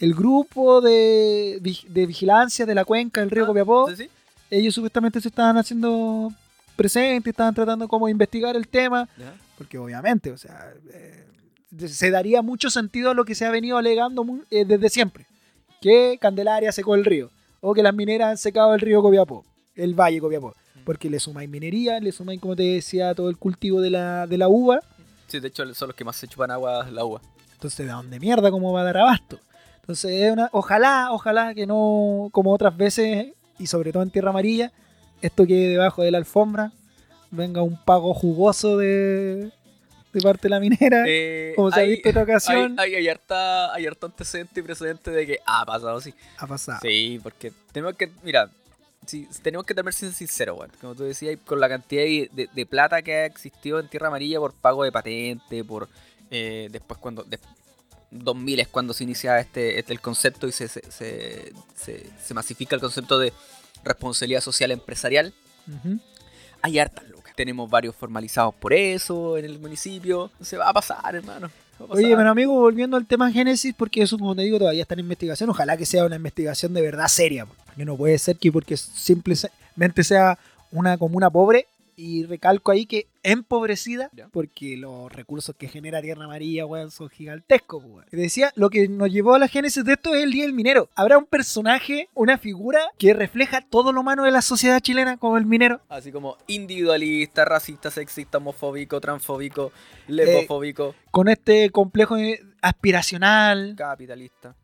El grupo de, de vigilancia de la cuenca del río Ah, Copiapó, sí. ellos supuestamente se estaban haciendo presentes, estaban tratando como de investigar el tema, Ya. porque obviamente, o sea, eh, se daría mucho sentido a lo que se ha venido alegando eh, desde siempre, que Candelaria secó el río, o que las mineras han secado el río Copiapó, el valle Copiapó, porque le sumáis minería, le sumáis, como te decía, todo el cultivo de la, de la uva, Sí, de hecho son los que más se chupan agua la uva. entonces, ¿de dónde mierda cómo va a dar abasto? Entonces, es una, ojalá, ojalá que no, como otras veces, y sobre todo en Tierra Amarilla, esto quede debajo de la alfombra, venga un pago jugoso de, de parte de la minera, Eh, como se ha visto en otra ocasión, Hay, hay, hay harta, hay harto antecedente y precedente de que ha pasado así. ha pasado. Sí, porque tenemos que, mira, sí, tenemos que también ser sinceros, weón. Como tú decías, con la cantidad de, de- de plata que ha existido en Tierra Amarilla por pago de patente, por eh, después cuando... de- 2000 es cuando se inicia este, este el concepto y se, se, se, se- se masifica el concepto de responsabilidad social empresarial. Ujú. Hay hartas lucas. Tenemos varios formalizados por eso en el municipio. Se va a pasar, hermano. Oye, pero amigo, volviendo al tema Génesis, porque eso, como te digo, todavía está en investigación. Ojalá que sea una investigación de verdad seria. Porque no puede ser que porque simplemente sea una comuna pobre. Y recalco ahí que empobrecida, Ya. porque los recursos que genera Tierra Amarilla, weón, son gigantescos, weón. Te decía, lo que nos llevó a la génesis de esto es el Día del Minero. Habrá un personaje, una figura que refleja todo lo malo de la sociedad chilena como el minero. Así como individualista, racista, sexista, homofóbico, transfóbico, lepofóbico, Con este complejo eh, aspiracional. capitalista.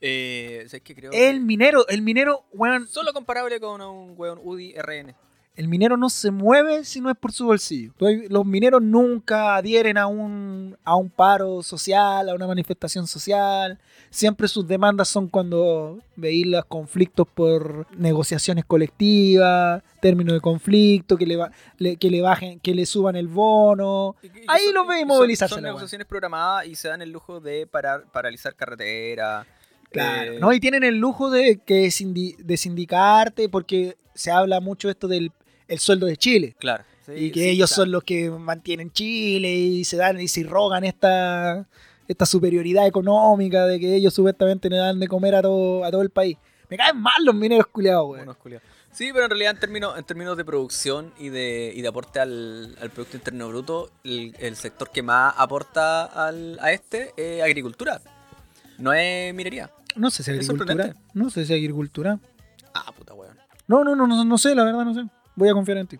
Eh, ¿sabes qué creo? El que- minero, el minero, weón, Solo comparable con un weón UDI RN. El minero no se mueve si no es por su bolsillo. Los mineros nunca adhieren a un, a un paro social, a una manifestación social. Siempre sus demandas son cuando veis los conflictos por negociaciones colectivas, términos de conflicto, que le, ba- le- que le bajen, que le suban el bono. Y y Ahí los ve y son- movilizarse Son negociaciones programadas y se dan el lujo de parar, paralizar carretera. Claro. Eh, No, y tienen el lujo de que de sindicarte porque se habla mucho esto del el sueldo de Chile. Claro. y que ellos son los que mantienen Chile y se dan y se rogan esta, esta superioridad económica de que ellos supuestamente le dan de comer a todo, a todo el país. Me caen mal los mineros culiados, güey. Sí, pero en realidad en términos, en términos de producción y de, y de aporte al, al Producto Interno Bruto, el, el sector que más aporta al, a este es agricultura. No es minería. No sé si Es agricultura. No sé si agricultura. Ah, puta weón. No, no, no, no, no sé, la verdad no sé. Voy a confiar en ti.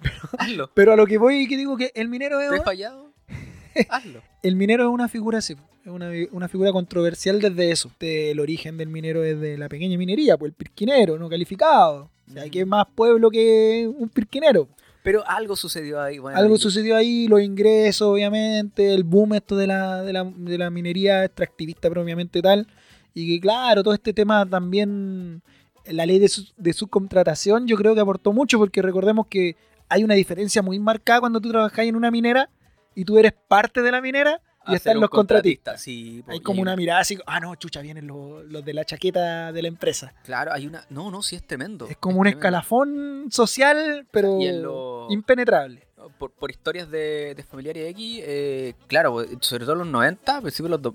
(laughs) Hazlo. Pero a lo que voy y que digo que el minero es, ¿Te he fallado? (laughs) Hazlo. el minero es una figura así, es una, una figura controversial desde eso. El origen del minero es de la pequeña minería, pues el pirquinero, no calificado. O sea, Mm. que es más pueblo que un pirquinero. Pero algo sucedió ahí. bueno, Algo sucedió ahí, los ingresos, obviamente, el boom esto de la, de la, de la minería extractivista propiamente tal. Y que claro, todo este tema también, la ley de, su- de subcontratación yo creo que aportó mucho porque recordemos que hay una diferencia muy marcada cuando tú trabajas en una minera y tú eres parte de la minera y están los contratistas. Sí, Hay como una mirada así, ah no, chucha, vienen los, los de la chaqueta de la empresa. Claro, hay una. No, no, sí es tremendo. Es como un tremendo. escalafón social, pero lo- impenetrable. Por, por historias de, de familiares X, eh, claro, sobre todo en los 90, principios de los,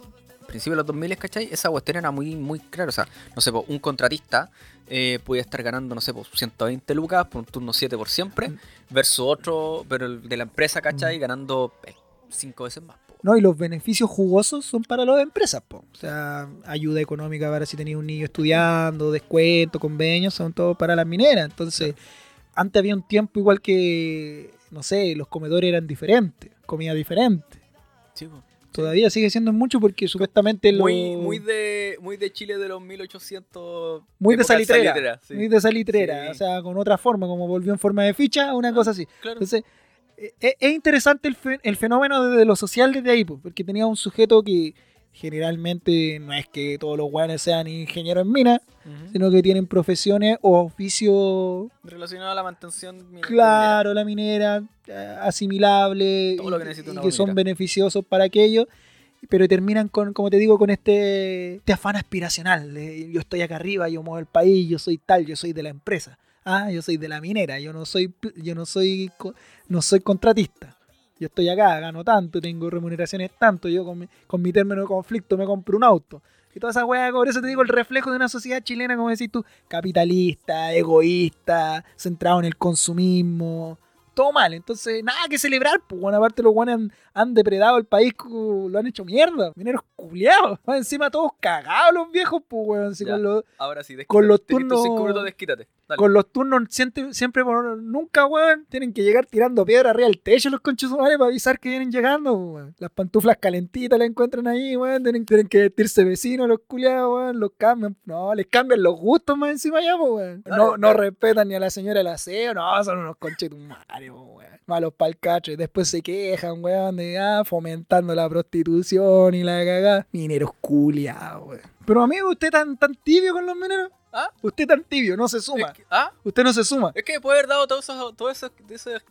principios de los 2000, ¿cachai? Esa cuestión era muy, muy clara. O sea, no sé, po, un contratista eh, podía estar ganando, no sé, po, 120 lucas por un turno 7 por siempre, Mm. versus otro, pero el de la empresa, ¿cachai? Ganando 5 veces más. po. No, y los beneficios jugosos son para las empresas, po. O sea, ayuda económica para si tenías un niño estudiando, descuento, convenios, son todos para las mineras. Entonces, antes había un tiempo igual que, no sé, los comedores eran diferentes, comida diferente. Sí, po. Todavía sigue siendo mucho porque supuestamente lo... Muy, muy, de, muy de Chile de los 1800. muy de salitrera, sí. muy de salitrera, Sí. o sea, con otra forma, como volvió en forma de ficha, una cosa así. Claro. Entonces, eh, eh, es interesante el, fe- el fenómeno desde lo social desde ahí, porque tenía un sujeto que generalmente no es que todos los guanes sean ingenieros en mina, sino que tienen profesiones o oficios, Relacionado a la mantención. mi- claro, la minera, eh, asimilable, Todo y, lo que y son minera. beneficiosos para aquellos, pero terminan con, como te digo, con este, este afán aspiracional. de, yo estoy acá arriba, yo muevo el país, yo soy tal, yo soy de la empresa. Ah, yo soy de la minera, yo no soy, yo no soy, no soy contratista. Yo estoy acá, gano tanto, tengo remuneraciones tanto, yo con mi, con mi término de conflicto me compro un auto. Y toda esa weá, por eso te digo, el reflejo de una sociedad chilena, como decís tú, capitalista, egoísta, centrado en el consumismo, todo mal. Entonces, nada que celebrar, pues, bueno, aparte los guanes han, han depredado el país, lo han hecho mierda. Mineros culiados. Más (laughs) encima todos cagados los viejos, pues, weón. así con los, Ahora sí, desquítate. Con los turnos- minutos, desquítate. Dale. con los turnos siempre, siempre por nunca, weón, tienen que llegar tirando piedra arriba del techo los conchos humanos para avisar que vienen llegando, weón. Las pantuflas calentitas las encuentran ahí, weón. Tienen, tienen que vestirse vecinos los culiados, weón. Los cambian. No, les cambian los gustos más encima ya, weón. No, no respetan ni a la señora del aseo, no, son unos conchetumares, weón. Malos después se quejan, weón, de ah, fomentando la prostitución y la cagada. Mineros culiados, weón. Pero amigo, ¿usted tan, tan tibio con los mineros? ¿Ah? Usted tan tibio, no se suma. Es que, ¿Ah? Usted no se suma. Es que después de haber dado todos esos, todos esos, esos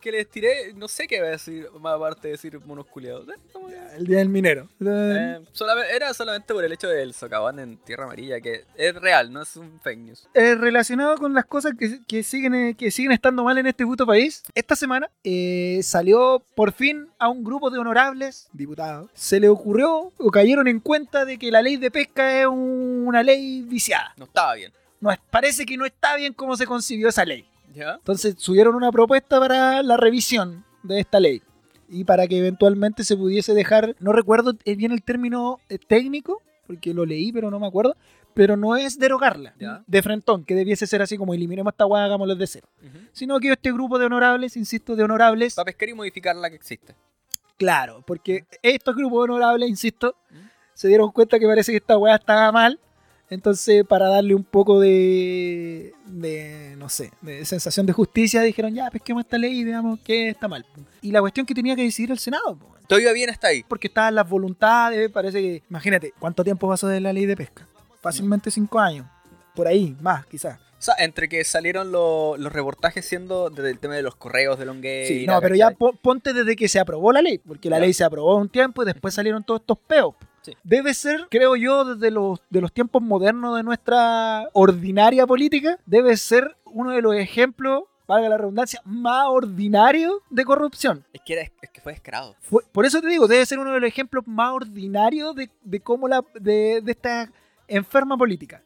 que les tiré, no sé qué va a decir, más aparte de decir monos culiados. Eh, El día del minero. eh, solamente- era solamente por el hecho del socavón en Tierra Amarilla, que es real, no es un fake news. Eh, relacionado con las cosas que, que siguen, que siguen estando mal en este puto país, esta semana eh, salió por fin a un grupo de honorables diputados. Se le ocurrió o cayeron en cuenta de que la ley de pesca es un- una ley viciada. No estaba bien. No, parece que no está bien cómo se concibió esa ley. ¿Ya? Entonces subieron una propuesta para la revisión de esta ley y para que eventualmente se pudiese dejar, no recuerdo bien el término eh, técnico, porque lo leí pero no me acuerdo, pero no es derogarla Ya. de frentón, que debiese ser así como eliminemos esta hueá, hagámoslo de cero, Ujú. sino que este grupo de honorables, insisto, de honorables, Para pescar y modificar la que existe. claro, porque estos grupos honorables, insisto, se dieron cuenta que parece que esta weá estaba mal. Entonces, para darle un poco de, de, no sé, de sensación de justicia, dijeron, ya, pesquemos esta ley y veamos qué está mal. Y la cuestión que tenía que decidir el Senado, po, Todo iba bien hasta ahí. porque estaban las voluntades, parece que, imagínate, ¿cuánto tiempo pasó de la ley de pesca? Fácilmente cinco años, por ahí, más quizás. O sea, entre que salieron lo- los reportajes siendo desde el tema de los correos de Longueira. Sí, no, pero ya ponte desde que se aprobó la ley, porque la Ya. ley se aprobó un tiempo y después salieron todos estos peos. Sí. debe ser, creo yo, desde los, de los tiempos modernos de nuestra ordinaria política, debe ser uno de los ejemplos, valga la redundancia, más ordinarios de corrupción. Es que, era, es que fue descarado. Fue- por eso te digo, debe ser uno de los ejemplos más ordinarios de, de cómo la de, de esta enferma política.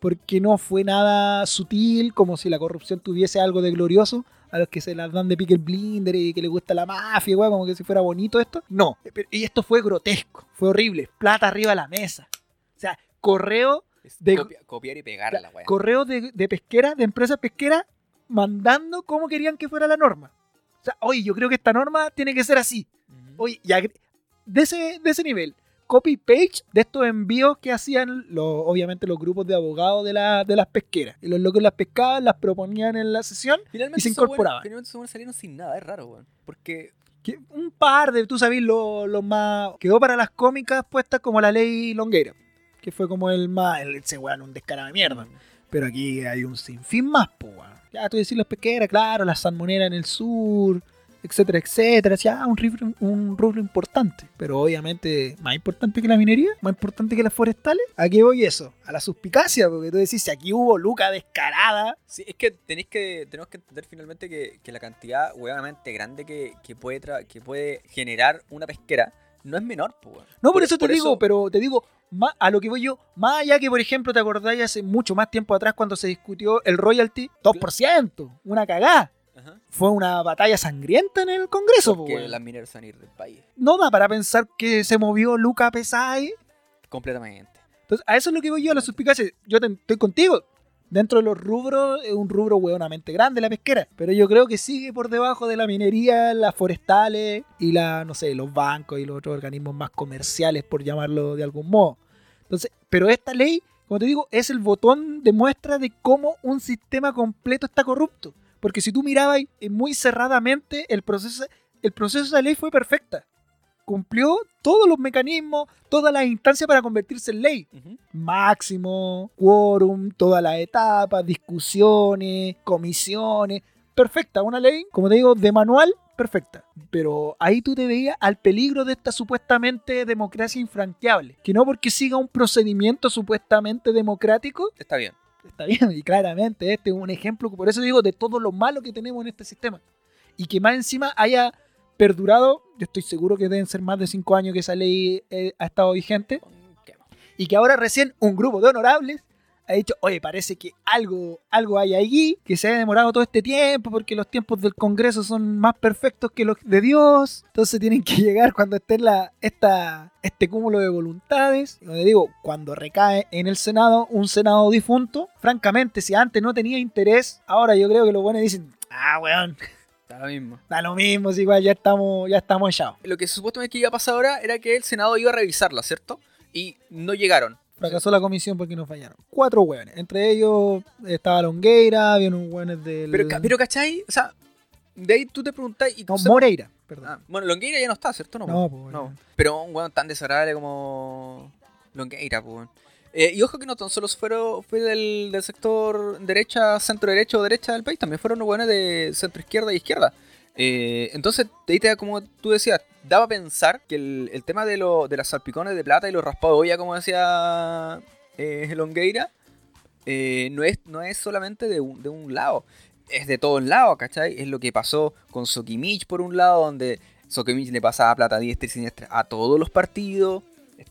Porque no fue nada sutil, como si la corrupción tuviese algo de glorioso, a los que se las dan de pique el blinder y que les gusta la mafia, weón, como que si fuera bonito esto. No, pero- y esto fue grotesco, fue horrible, plata arriba de la mesa. O sea, correo, De- copia- copiar y pegar a la weá. correo de, de pesquera, de empresas pesqueras, mandando cómo querían que fuera la norma. O sea, oye, yo creo que esta norma tiene que ser así. Ujú. Oye, y agre- de ese, de ese nivel, copy page de estos envíos que hacían los, obviamente los grupos de abogados de, la- de las pesqueras. Y los locos las pescaban, las proponían en la sesión. Finalmente y se incorporaban. Finalmente salieron sin nada, es raro, weón. Porque Que un par de, tú sabes, los los más. Quedó para las cómicas puestas como la ley Longueira. Que fue como el más. El, ese weón, un descarado de mierda. Pero aquí hay un sinfín más, pues. weón. Ya tú decís las pesqueras, claro, las salmoneras en el sur, etcétera, etcétera. Ya, un rubro, un rubro importante. Pero obviamente, más importante que la minería, más importante que las forestales. ¿A qué voy eso? A la suspicacia, porque tú decís, si aquí hubo Luca descarada. Sí, es que tenéis que, tenemos que entender finalmente que, que la cantidad huevamente grande que, que puede tra- que puede generar una pesquera no es menor, pues. No, por, eso te digo, eso- pero te digo, más, a lo que voy yo, más allá que, por ejemplo, te acordáis hace mucho más tiempo atrás cuando se discutió el royalty, 2%, una cagada. Ajá. Fue una batalla sangrienta en el Congreso, po, Porque las mineras van a ir del país. no da para pensar que se movió Luca Pesay. Completamente. Entonces, a eso es lo que voy yo, a la suspicacia. Yo te- estoy contigo. Dentro de los rubros, es un rubro hueonamente grande la pesquera. Pero yo creo que sigue por debajo de la minería, las forestales y la, no sé, los bancos y los otros organismos más comerciales, por llamarlo de algún modo. Entonces, pero esta ley, como te digo, es el botón de muestra de cómo un sistema completo está corrupto. Porque si tú mirabas eh, muy cerradamente, el proceso, el proceso de ley fue perfecta. Cumplió todos los mecanismos, todas las instancias para convertirse en ley. Máximo, quórum, todas las etapas, discusiones, comisiones. Perfecta, una ley, como te digo, de manual, perfecta. Pero ahí tú te veías al peligro de esta supuestamente democracia infranqueable. Que no porque siga un procedimiento supuestamente democrático, Está bien. Está bien, y claramente este es un ejemplo, por eso digo, de todo lo malo que tenemos en este sistema. Y que más encima haya perdurado, yo estoy seguro que deben ser más de cinco años que esa ley eh, ha estado vigente, y que ahora recién un grupo de honorables ha dicho, oye, parece que algo, algo hay allí, que se ha demorado todo este tiempo, porque los tiempos del Congreso son más perfectos que los de Dios, entonces tienen que (laughs) llegar cuando esté la, esta, este cúmulo de voluntades. Y donde digo, cuando recae en el Senado un Senado difunto, francamente, si antes no tenía interés, ahora yo creo que los buenos dicen, ah, weón, Está lo mismo. da lo mismo, si igual ya estamos, ya estamos echados. Lo que supuestamente iba a pasar ahora era que el Senado iba a revisarla, ¿cierto? Y no llegaron. Fracasó la comisión porque nos fallaron. Cuatro hueones. Entre ellos estaba Longueira, había unos hueones del. Pero, pero ¿cachai? O sea, de ahí tú te preguntás... Y no, Moreira, perdón. Ah, bueno, Longueira ya no está, ¿cierto? No, No, po. pues, no. bueno. Pero un weón tan desagradable como Longueira, pues. Eh, y ojo que no tan solo fueron, fue del, del sector derecha, centro derecho o derecha del país, también fueron buenos de centro izquierda y izquierda. Eh, entonces, ahí como tú decías, daba a pensar que el, el tema de, lo, de las salpicones de plata y los raspados de olla, como decía eh, Longueira, eh, no, es, no es solamente de un, de un lado, es de todos lados, ¿cachai? Es lo que pasó con Sokimich por un lado, donde Sokimich le pasaba plata a diestra y siniestra a todos los partidos,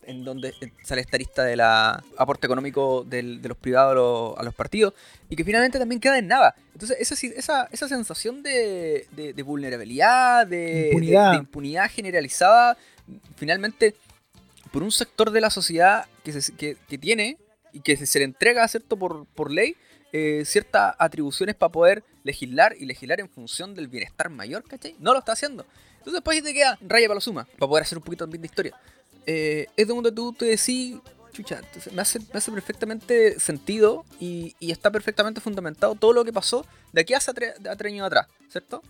en donde sale esta lista de la aporte económico del- de los privados a los, a los partidos, y que finalmente también queda en nada. Entonces, esa, esa, esa sensación de, de- de vulnerabilidad, de Impunidad. de- de impunidad generalizada, finalmente, por un sector de la sociedad que, se- que- que tiene y que se, se le entrega, ¿cierto?, por, por ley, eh, ciertas atribuciones para poder legislar y legislar en función del bienestar mayor, ¿cachai? No lo está haciendo. Entonces después ahí te queda raya para la suma, para poder hacer un poquito también de historia. Eh, es donde tú te decís, chucha, me hace, me hace perfectamente sentido y, y está perfectamente fundamentado todo lo que pasó de aquí hace tre- a tres años atrás, ¿cierto?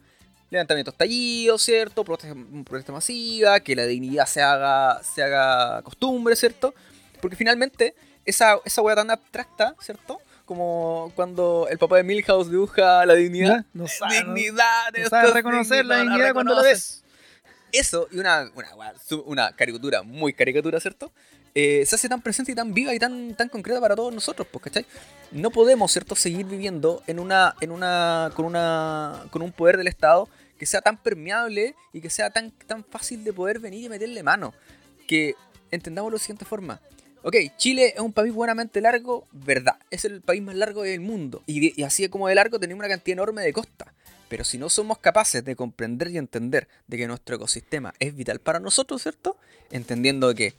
Levantamientos estallidos, ¿cierto? Protesta, protesta masiva, que la dignidad se haga, se haga costumbre, ¿cierto? Porque finalmente esa, esa wea tan abstracta, ¿cierto? Como cuando el papá de Milhouse dibuja la dignidad. Ya, no sabe, no- dignidad, no sabe es reconocer la dignidad, cuando reconoces. ves. Eso y una, una, caricatura, muy caricatura, ¿cierto? eh, se hace tan presente y tan viva y tan, tan concreta para todos nosotros, pues, ¿cachai? No podemos, ¿cierto?, seguir viviendo en una, en una, con, una, con un poder del Estado que sea tan permeable y que sea tan, tan fácil de poder venir y meterle mano. Que entendamos de la siguiente forma. Ok, Chile es un país buenamente largo, verdad. Es el país más largo del mundo. Y, y así como de largo tenemos una cantidad enorme de costa. Pero si no somos capaces de comprender y entender de que nuestro ecosistema es vital para nosotros, ¿cierto? Entendiendo que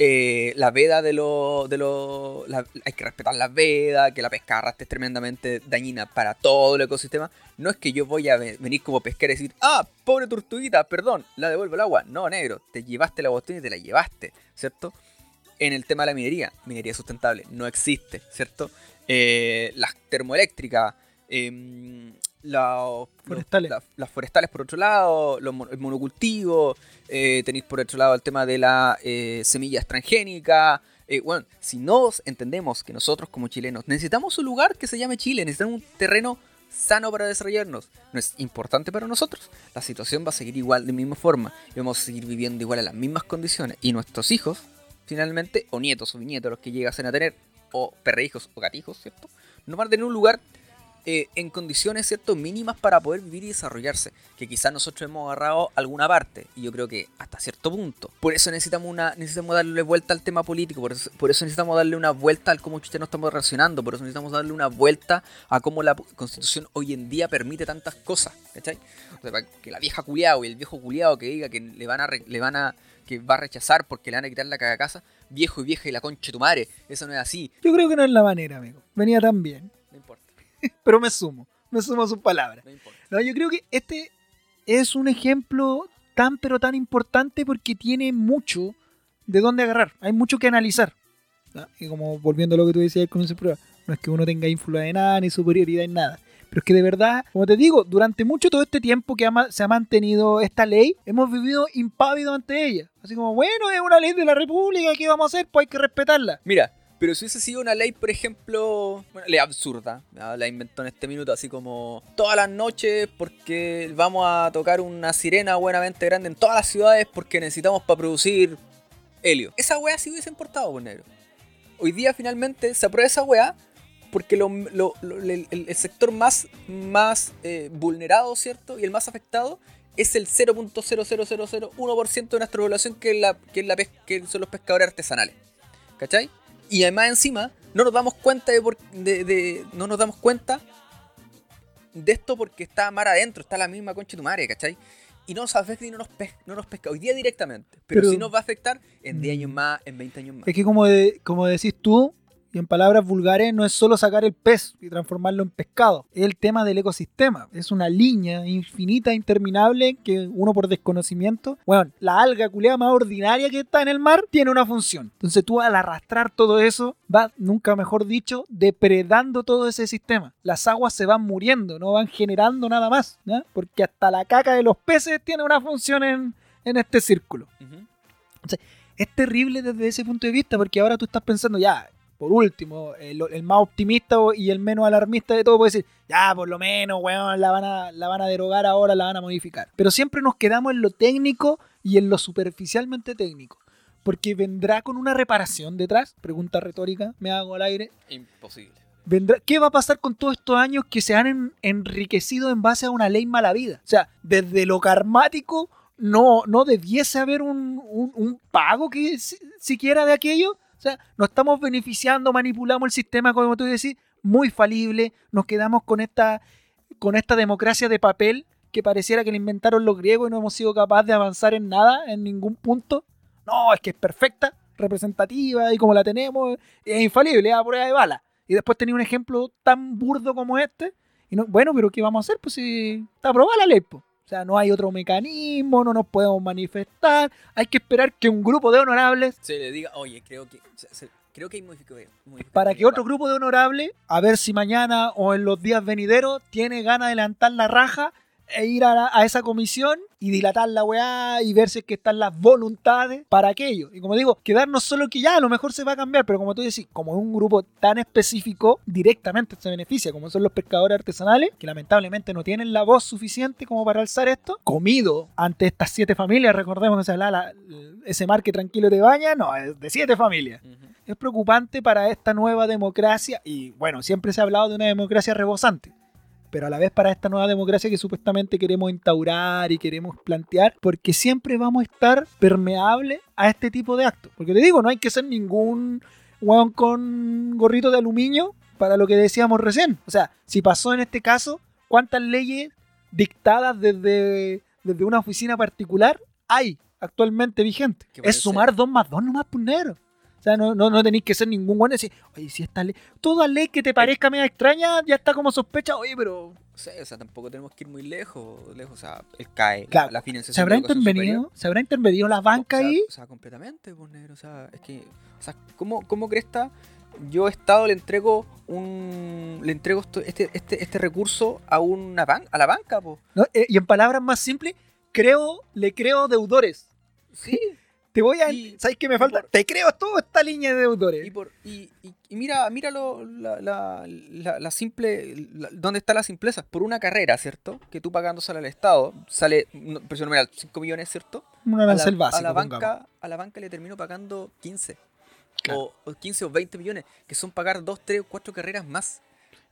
eh, la veda de los... De lo, hay que respetar la veda, que la pesca es tremendamente dañina para todo el ecosistema. No es que yo voy a venir como pesquero y decir, ah, pobre tortuguita, perdón, la devuelvo el agua. No, negro, te llevaste la botella y te la llevaste, ¿cierto? En el tema de la minería, minería sustentable, no existe, ¿cierto? Eh, las termoeléctricas, eh, forestales. las forestales por otro lado, los, el monocultivo, eh, tenéis por otro lado el tema de la eh, semilla transgénica. Eh, bueno, si no entendemos que nosotros como chilenos necesitamos un lugar que se llame Chile, necesitamos un terreno sano para desarrollarnos, no es importante para nosotros, la situación va a seguir igual de misma forma y vamos a seguir viviendo igual en las mismas condiciones y nuestros hijos, finalmente, o nietos o bisnietos los que llegasen a tener, o perrejos o gatijos, ¿cierto? No van a tener un lugar eh, en condiciones cierto mínimas para poder vivir y desarrollarse, que quizás nosotros hemos agarrado alguna parte, y yo creo que hasta cierto punto. Por eso necesitamos una necesitamos darle vuelta al tema político, por eso, necesitamos darle una vuelta al cómo ustedes no estamos reaccionando, por eso necesitamos darle una vuelta a cómo la constitución hoy en día permite tantas cosas, ¿cachai? O sea, que la vieja culiado y el viejo culiado que diga que le van a le van a que va a rechazar porque le van a quitar la casa viejo y vieja y la concha de tu madre, eso no es así. Yo creo que no es la manera, amigo. Venía tan bien. (laughs) pero me sumo, me sumo a sus palabras. No, yo creo que este es un ejemplo tan pero tan importante porque tiene mucho de dónde agarrar, hay mucho que analizar. Y como volviendo a lo que tú decías con esa prueba, no es que uno tenga influencia de nada ni superioridad en nada. Pero es que de verdad, como te digo, durante mucho todo este tiempo que se ha mantenido esta ley, hemos vivido impávidos ante ella. Así como, bueno, es una ley de la República, ¿qué vamos a hacer? Pues hay que respetarla. Mira, pero si hubiese sido una ley, por ejemplo, bueno, ley absurda, la inventó en este minuto, así como todas las noches porque vamos a tocar una sirena buenamente grande en todas las ciudades porque necesitamos para producir helio. Esa weá sí hubiese importado, por negro. Hoy día finalmente se aprueba esa weá porque el, sector más, más eh, vulnerado, ¿cierto? Y el más afectado es el 0.00001% de nuestra población que, es la, que, que son los pescadores artesanales. ¿Cachai? Y además encima no nos damos cuenta de, de, no nos damos cuenta de esto porque está mar adentro, está la misma concha de tu madre, ¿cachai? Y no nos afecta y no nos, no nos pesca hoy día directamente. Pero, si nos va a afectar en 10 años mm. más, en 20 años más. Es que como, como decís tú, en palabras vulgares, no es solo sacar el pez y transformarlo en pescado. Es el tema del ecosistema. Es una línea infinita, interminable, que uno por desconocimiento. Bueno, la alga culeada más ordinaria que está en el mar tiene una función. Entonces tú al arrastrar todo eso, vas, nunca mejor dicho, depredando todo ese sistema. Las aguas se van muriendo, no van generando nada más. Porque hasta la caca de los peces tiene una función en, este círculo. es terrible desde ese punto de vista porque ahora tú estás pensando, ya, por último, el, más optimista y el menos alarmista de todo puede decir, ya, por lo menos, weón, la van, a, la van a derogar ahora, la van a modificar. Pero siempre nos quedamos en lo técnico y en lo superficialmente técnico. Porque vendrá con una reparación detrás, pregunta retórica, me hago al aire. Imposible. Vendrá, ¿Qué va a pasar con todos estos años que se han enriquecido en base a una ley mala vida? O sea, desde lo karmático no, no debiese haber un, un pago que siquiera de aquello. O sea, nos estamos beneficiando, manipulamos el sistema, como tú decís, muy falible, nos quedamos con esta, con esta democracia de papel que pareciera que la inventaron los griegos y no hemos sido capaces de avanzar en nada, en ningún punto. No, es que es perfecta, representativa y como la tenemos, es infalible, es a prueba de bala. Y después tenía un ejemplo tan burdo como este. Y no, bueno, pero ¿qué vamos a hacer? Pues si está aprobada la ley. Pues. O sea, no hay otro mecanismo, no nos podemos manifestar. Hay que esperar que un grupo de honorables. Se le diga, oye, creo que. creo que hay modificación. Para que otro grupo de honorables, a ver si mañana o en los días venideros, tiene ganas de levantar la raja e ir a, la- a esa comisión y dilatar la weá y ver si es que están las voluntades para aquello. Y como digo, quedarnos solo que ya a lo mejor se va a cambiar, pero como tú decís, como es un grupo tan específico, directamente se beneficia, como son los pescadores artesanales, que lamentablemente no tienen la voz suficiente como para alzar esto, comido ante estas siete familias, recordemos que se habla la- ese mar que tranquilo te baña, no, es de siete familias. Es preocupante para esta nueva democracia y bueno, siempre se ha hablado de una democracia rebosante, pero a la vez para esta nueva democracia que supuestamente queremos instaurar y queremos plantear, porque siempre vamos a estar permeables a este tipo de actos. Porque te digo, no hay que ser ningún hueón con gorrito de aluminio para lo que decíamos recién. O sea, si pasó en este caso, ¿cuántas leyes dictadas desde, desde una oficina particular hay actualmente vigentes? Que Es sumar dos más dos nomás, pues no, no, no tenéis que ser ningún bueno y decir, oye, si esta ley, toda ley que te parezca media extraña ya está como sospecha, oye, pero Sí, o sea, tampoco tenemos que ir muy lejos, lejos, o sea, el CAE, Claro, la financiación ¿se habrá intervenido? ¿Se habrá intervenido la banca o sea, ahí? O sea, completamente, pues, negro, o sea, es que, o sea, ¿cómo, cómo cresta? Yo Estado le entrego un, le entrego este, este, este recurso a una ban a la banca, pues. ¿No? Eh, y en palabras más simples, creo, le creo deudores. Sí. Te voy a... Y- ¿Sabes qué me falta? por- Te creo toda esta línea de deudores. Y, por, y, y, y mira, mira lo- la, la, la, la simple, ¿dónde está la simpleza? Por una carrera, ¿cierto? Que tú pagándosela al Estado, sale, no, precio nominal, 5 millones, ¿cierto? Un arancel básico, a la pongamos. banca, a la banca le termino pagando 15. Claro. O, o 15 o 20 millones, que son pagar 2, 3 o 4 carreras más.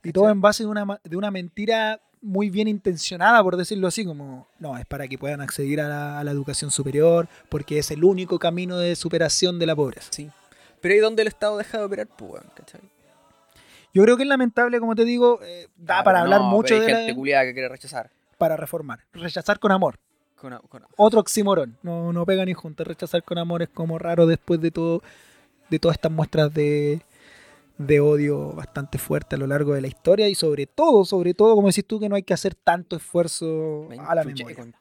Y todo en base de una, de una mentira muy bien intencionada, por decirlo así, como, no, es para que puedan acceder a la, a la educación superior, porque es el único camino de superación de la pobreza. Sí. Pero ahí donde el Estado deja de operar, pues, ¿cachai? Yo creo que es lamentable, como te digo, eh, da para hablar no, mucho pero hay de gente la- que quiere rechazar. para reformar. Rechazar con amor. Con, con Otro oxímoron. No, no pega ni junta. Rechazar con amor es como raro después de todo, de todas estas muestras de, de odio bastante fuerte a lo largo de la historia y sobre todo, sobre todo, como decís tú, que no hay que hacer tanto esfuerzo a la memoria.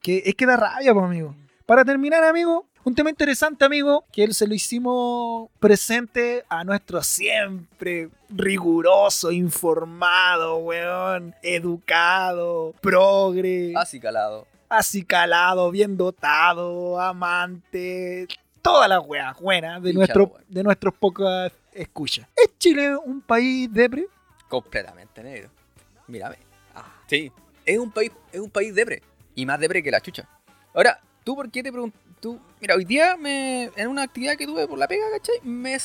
Que es que da rabia, pues, amigo. Para terminar, amigo, un tema interesante, amigo, que él se lo hicimos presente a nuestro siempre riguroso, informado, weón, educado, progre, Así calado. acicalado, bien dotado, amante, todas las weas buenas de, nuestro, weón. de nuestros pocas escuchas. ¿Es Chile un país depre? Completamente negro. Mírame. Ah, sí. Es un país, es un país depre. Y más depre que la chucha. Ahora, ¿tú por qué te preguntas? Mira, hoy día me, en una actividad que tuve por la pega, ¿cachai? Me,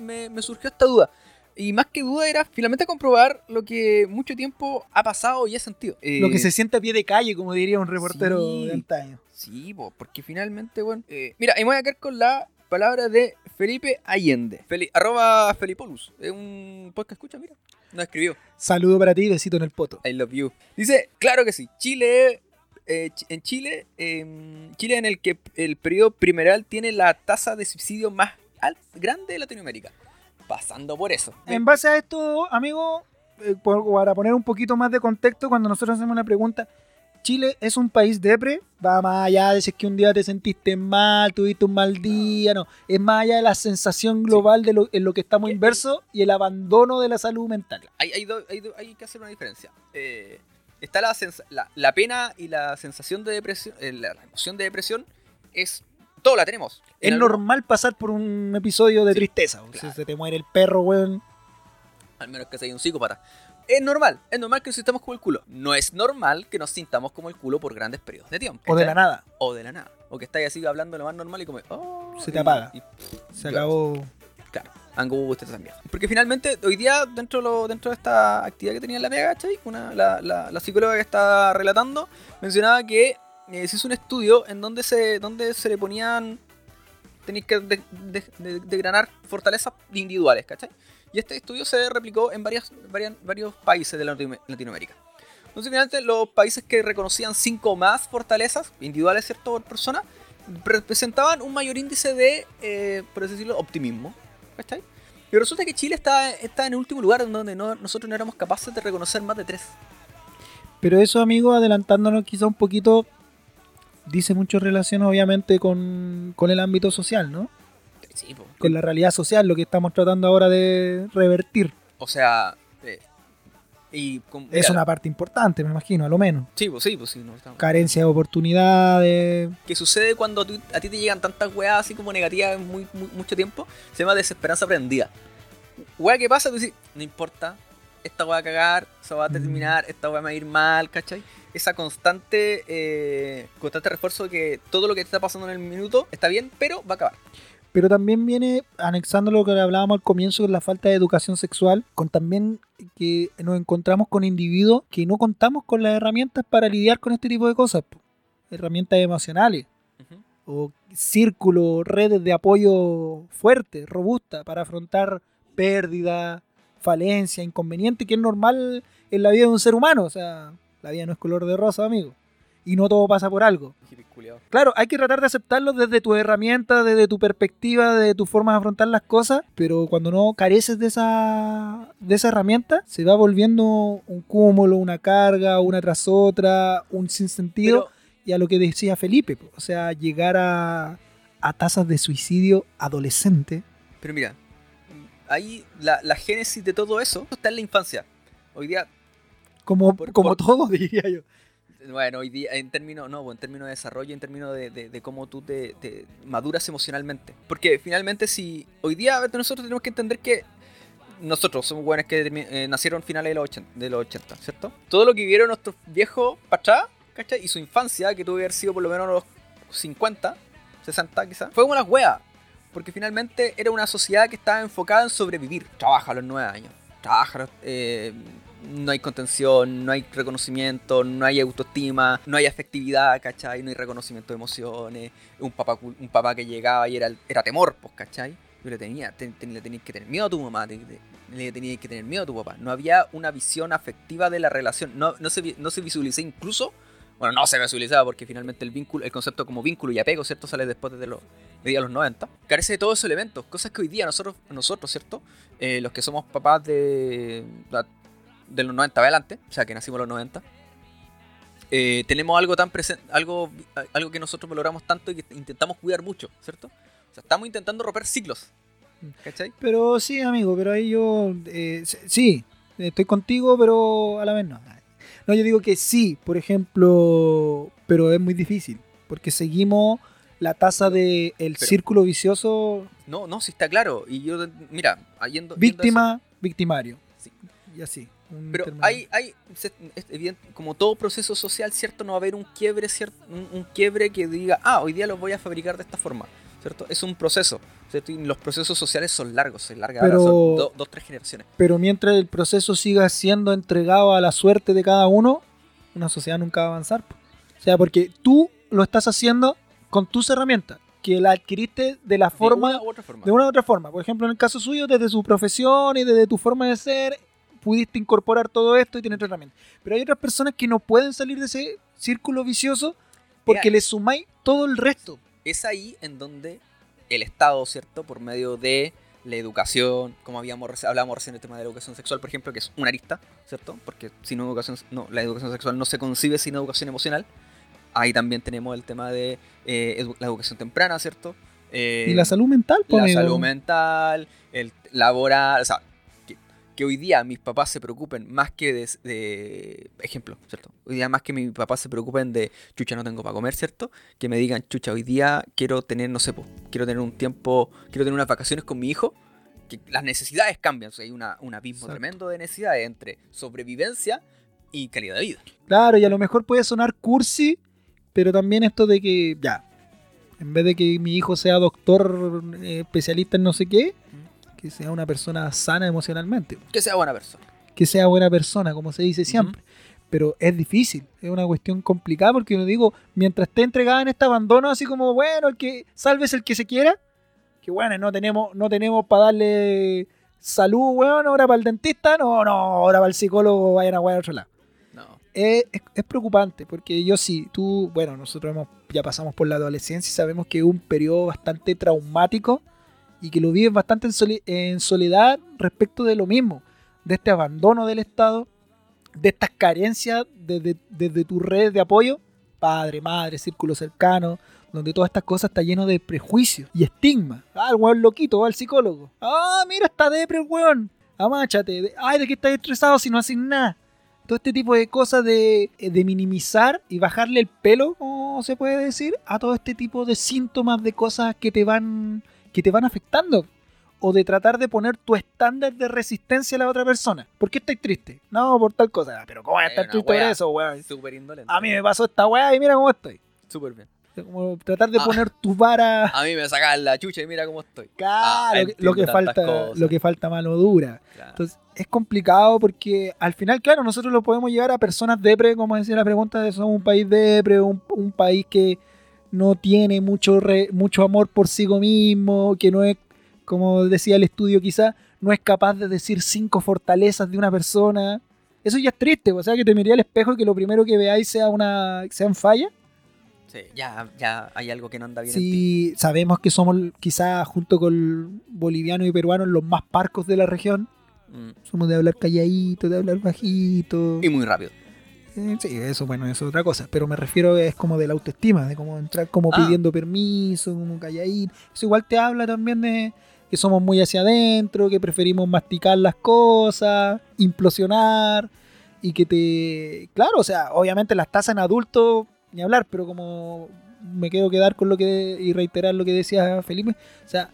me, me- surgió esta duda. Y más que duda era finalmente comprobar lo que mucho tiempo ha pasado y he sentido. Lo que Eh, se siente a pie de calle, como diría un reportero sí. de antaño. Sí, po, porque finalmente, bueno. eh, mira, y me voy a quedar con la palabra de Felipe Allende. Feli- arroba Felipolus. Es un podcast que escucha, mira. Nos escribió. Saludo para ti, besito en el poto. I love you. Dice, claro que sí. Chile, eh, en Chile, em, Chile en el que el periodo primeral tiene la tasa de suicidio más grande de Latinoamérica. Pasando por eso. En base a esto, amigo, eh, por- para poner un poquito más de contexto, cuando nosotros hacemos una pregunta, ¿Chile es un país depre? Va más allá de si es que un día te sentiste mal, tuviste un mal día, no. Es más allá de la sensación global de lo, en lo que estamos Que- inversos y el abandono de la salud mental. Hay, hay, do- hay do- hay que hacer una diferencia. Eh, está la, la, la pena y la sensación de depresión, eh, la, emoción de depresión es... Todo la tenemos. Es algún- normal pasar por un episodio de Sí, tristeza. O sea, claro. se te muere el perro, weón. Al menos que sea un psicópata. Es normal, es normal que nos sintamos como el culo. No es normal que nos sintamos como el culo por grandes periodos de tiempo. O de la nada. O de la nada. O que estáis así hablando lo más normal y como... oh, Se te y- apaga. y- Se Claro. acabó. Claro, Angu usted también. Porque finalmente, hoy día, dentro de, lo- dentro de esta actividad que tenía en la pega, ¿cachai? Una, la, la- la psicóloga que está relatando mencionaba que eh, se hizo un estudio en donde se, donde se le ponían. Tenéis que de- de- de- degranar fortalezas individuales, ¿cachai? Y este estudio se replicó en varias, varias- varios países de Latino- Latinoamérica. Entonces, finalmente, los países que reconocían cinco más fortalezas individuales, ¿cierto? Por persona, presentaban un mayor índice de, eh, por así decirlo, optimismo. ¿Cachai? Y resulta que Chile está, está en el último lugar en donde no- nosotros no éramos capaces de reconocer más de tres. Pero eso, amigo, adelantándonos quizá un poquito, dice mucho relación obviamente con, con el ámbito social, ¿no? Sí, po. Con la realidad social, lo que estamos tratando ahora de revertir. O sea, eh, Y con- Es mira, una parte importante, me imagino, a lo menos. Sí, pues sí, pues sí. no, estamos- Carencia de oportunidades. que sucede cuando a, ti- a ti te llegan tantas weas así como negativas en muy, muy- mucho tiempo, se llama desesperanza aprendida. Wea que pasa, tú dices, no importa, esta wea va a cagar, wea va a terminar, esta wea me va a ir mal, ¿cachai? Esa constante, eh, constante refuerzo de que todo lo que te está pasando en el minuto está bien, pero va a acabar. Pero también viene anexando lo que hablábamos al comienzo con la falta de educación sexual, con también que nos encontramos con individuos que no contamos con las herramientas para lidiar con este tipo de cosas. Herramientas emocionales o círculos, redes de apoyo fuertes, robustas para afrontar pérdida, falencia, inconveniente, que es normal en la vida de un ser humano. O sea, la vida no es color de rosa, amigo. Y no todo pasa por algo. Claro, hay que tratar de aceptarlo desde tu herramienta, desde tu perspectiva, desde tu forma de afrontar las cosas, pero cuando no careces de esa, de esa herramienta, se va volviendo un cúmulo, una carga, una tras otra, un sinsentido, Pero, y a lo que decía Felipe, o sea, llegar a, a tasas de suicidio adolescente. pero mira, ahí la, la génesis de todo eso está en la infancia. Hoy día Como, Por- como por- todo, (laughs) diría yo. Bueno, hoy día, en términos, no, en términos de desarrollo, en términos de, de- cómo tú te, maduras emocionalmente. Porque finalmente, si hoy día nosotros tenemos que entender que nosotros somos buenos que eh, nacieron finales de los, 80, de los 80, ¿cierto? Todo lo que vivieron nuestros viejos para atrás, ¿cachai? Y su infancia, que tuvo que haber sido por lo menos los 50, 60 quizás, fue como las weas. Porque finalmente era una sociedad que estaba enfocada en sobrevivir. Trabaja a los 9 años. Trabaja, eh, no hay contención, no hay reconocimiento, no hay autoestima, no hay afectividad, ¿cachai? No hay reconocimiento de emociones. Un papá, un papá que llegaba y era, era temor, pues, ¿cachai? Yo le tenía, te- te- le tenías que tener miedo a tu mamá, le tenías que tener miedo a tu papá. No había una visión afectiva de la relación, no, no, se, no se incluso, bueno, no se visualizaba porque finalmente el vínculo, el concepto como vínculo y apego, ¿cierto? Sale después de los, de los 90. Carece de todos esos elementos, cosas que hoy día nosotros, nosotros ¿cierto? Eh, los que somos papás de, de los 90 adelante, o sea, que nacimos en los 90, eh, tenemos algo tan presente, algo, algo que nosotros valoramos tanto y que intentamos cuidar mucho, ¿cierto? O sea, estamos intentando romper ciclos. ¿Cachai? Pero sí, amigo, pero ahí yo. eh, sí, estoy contigo, pero a la vez no. No, yo digo que sí, por ejemplo, pero es muy difícil. Porque seguimos la tasa de el Pero- círculo vicioso No, no, sí está claro. Y yo, mira, yendo, yendo a eso- víctima, victimario. Sí. Y así. Pero hay, hay es evidente, como todo proceso social, ¿cierto? No va a haber un quiebre, ¿cierto? Un, un quiebre que diga, ah, hoy día los voy a fabricar de esta forma, ¿cierto? Es un proceso, ¿cierto? Y los procesos sociales son largos, se larga ahora, Pero- son do- dos, tres generaciones. Pero mientras el proceso siga siendo entregado a la suerte de cada uno, una sociedad nunca va a avanzar. O sea, porque tú lo estás haciendo con tus herramientas, que la adquiriste de la forma de una u otra forma. de una u otra forma. Por ejemplo, en el caso suyo, desde su profesión y desde tu forma de ser, pudiste incorporar todo esto y tener herramientas. Pero hay otras personas que no pueden salir de ese círculo vicioso porque Mira. le sumáis todo el resto. es ahí en donde el Estado, ¿cierto? Por medio de la educación, como habíamos hablábamos recién del tema de la educación sexual, por ejemplo, que es una arista, ¿cierto? Porque sin educación, no, la educación sexual no se concibe sin educación emocional. Ahí también tenemos el tema de eh, edu- la educación temprana, ¿cierto? Eh, y la salud mental, po, la amigo. salud mental, el laboral, o sea, que, hoy día mis papás se preocupen más que de, de- ejemplo, ¿cierto? Hoy día más que mis papás se preocupen de, chucha, no tengo para comer, ¿cierto? Que me digan, chucha, hoy día quiero tener, no sé, po, quiero tener un tiempo, quiero tener unas vacaciones con mi hijo, que las necesidades cambian, o sea, hay una, un abismo Exacto. tremendo de necesidades entre sobrevivencia y calidad de vida. Claro, y a lo mejor puede sonar cursi, pero también esto de que, ya, en vez de que mi hijo sea doctor eh, especialista en no sé qué, que sea una persona sana emocionalmente. Que sea buena persona. que sea buena persona, como se dice siempre. Pero es difícil, es una cuestión complicada porque yo digo, mientras esté entregada en este abandono, así como, bueno, el que salves el que se quiera, que bueno, no tenemos, no tenemos para darle salud, weón, ahora para el dentista, no, no, ahora para el psicólogo, vayan a weón a otro lado. No. Es, es- es preocupante porque yo sí, tú, bueno, nosotros hemos, ya pasamos por la adolescencia y sabemos que es un periodo bastante traumático y que lo vives bastante en, sole- en soledad respecto de lo mismo, de este abandono del Estado, de estas carencias desde, desde tu red de apoyo, padre, madre, círculo cercano, donde todas estas cosas está lleno de prejuicios y estigma. Ah, el weón loquito, va al psicólogo. Ah, mira, está depre el weón. amáchate, ay, ¿de qué estás estresado si no haces nada? Todo este tipo de cosas de, de minimizar y bajarle el pelo, como se puede decir, a todo este tipo de síntomas de cosas que te van, que te van afectando. O de tratar de poner tu estándar de resistencia a la otra persona. ¿Por qué estás triste? No, por tal cosa. "Ah, Pero ¿cómo vas a estar triste por eso, weón? Súper indolente. A mí me pasó esta weá y mira cómo estoy. Súper bien. Como tratar de Ah. poner tu vara. A mí me sacan la chucha y mira cómo estoy. Claro, Ah, lo que- falta, cosas. lo que falta mano dura. Claro. Entonces, es complicado porque al final, claro, nosotros lo podemos llevar a personas depre, como decía la pregunta, de somos un país depre, un, un país que no tiene mucho, re- mucho amor por sí mismo, que no es, como decía el estudio quizá, no es capaz de decir cinco fortalezas de una persona. Eso ya es triste, o sea, que te miré al espejo y que lo primero que veáis sea una sean falla. Sí, ya, ya hay algo que no anda bien en ti. Sí, sabemos que somos quizás junto con bolivianos y peruanos los más parcos de la región. Mm. Somos de hablar calladito, de hablar bajito. Y muy rápido. Eh, sí, eso, bueno, eso es otra cosa. Pero me refiero es como de la autoestima, de como entrar como Ah. pidiendo permiso, como calladito. Eso igual te habla también de que somos muy hacia adentro, que preferimos masticar las cosas, implosionar y que te... Claro, o sea, obviamente las tasas en adultos, ni hablar, pero como me quiero quedar con lo que y reiterar lo que decía Felipe, o sea,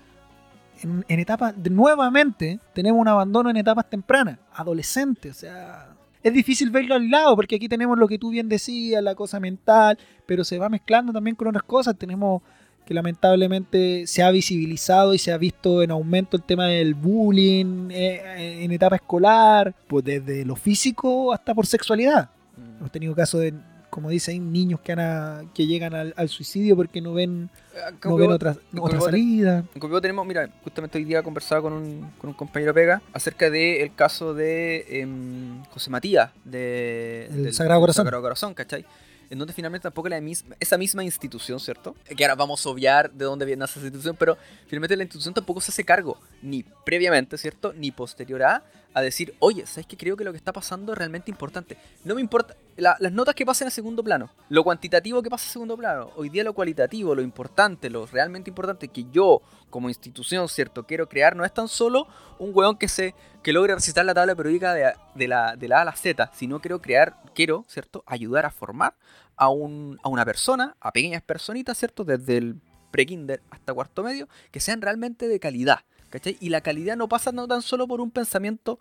en, en etapas, nuevamente tenemos un abandono en etapas tempranas, adolescentes, o sea, es difícil verlo al lado porque aquí tenemos lo que tú bien decías, la cosa mental, pero se va mezclando también con otras cosas, tenemos que lamentablemente se ha visibilizado y se ha visto en aumento el tema del bullying eh, en etapa escolar, pues desde lo físico hasta por sexualidad. Mm. Hemos tenido casos de, como dicen, niños que, han a- que llegan al, al suicidio porque no ven, Acá no ven otra, otra salida. En Copiapó tenemos, mira, justamente hoy día conversaba con un, con un compañero Pega acerca del caso de em, José Matías de, El del- Sagrado Corazón. Sagrado Corazón, ¿cachai? En donde finalmente tampoco la misma, esa misma institución, ¿cierto? Que ahora vamos a obviar de dónde viene esa institución, pero finalmente la institución tampoco se hace cargo, ni previamente, ¿cierto? Ni posterior a, a decir, oye, ¿sabes qué? Creo que lo que está pasando es realmente importante. No me importa, la- las notas que pasen a segundo plano, lo cuantitativo que pasa a segundo plano, hoy día lo cualitativo, lo importante, lo realmente importante que yo, como institución, ¿cierto? Quiero crear, no es tan solo un weón que se que logre recitar la tabla periódica de, la, de la A a la Z, sino quiero crear, quiero, ¿cierto? Ayudar a formar a, un, a una persona, a pequeñas personitas, ¿cierto? Desde el prekinder hasta cuarto medio, que sean realmente de calidad, ¿cachai? Y la calidad no pasa no tan solo por un pensamiento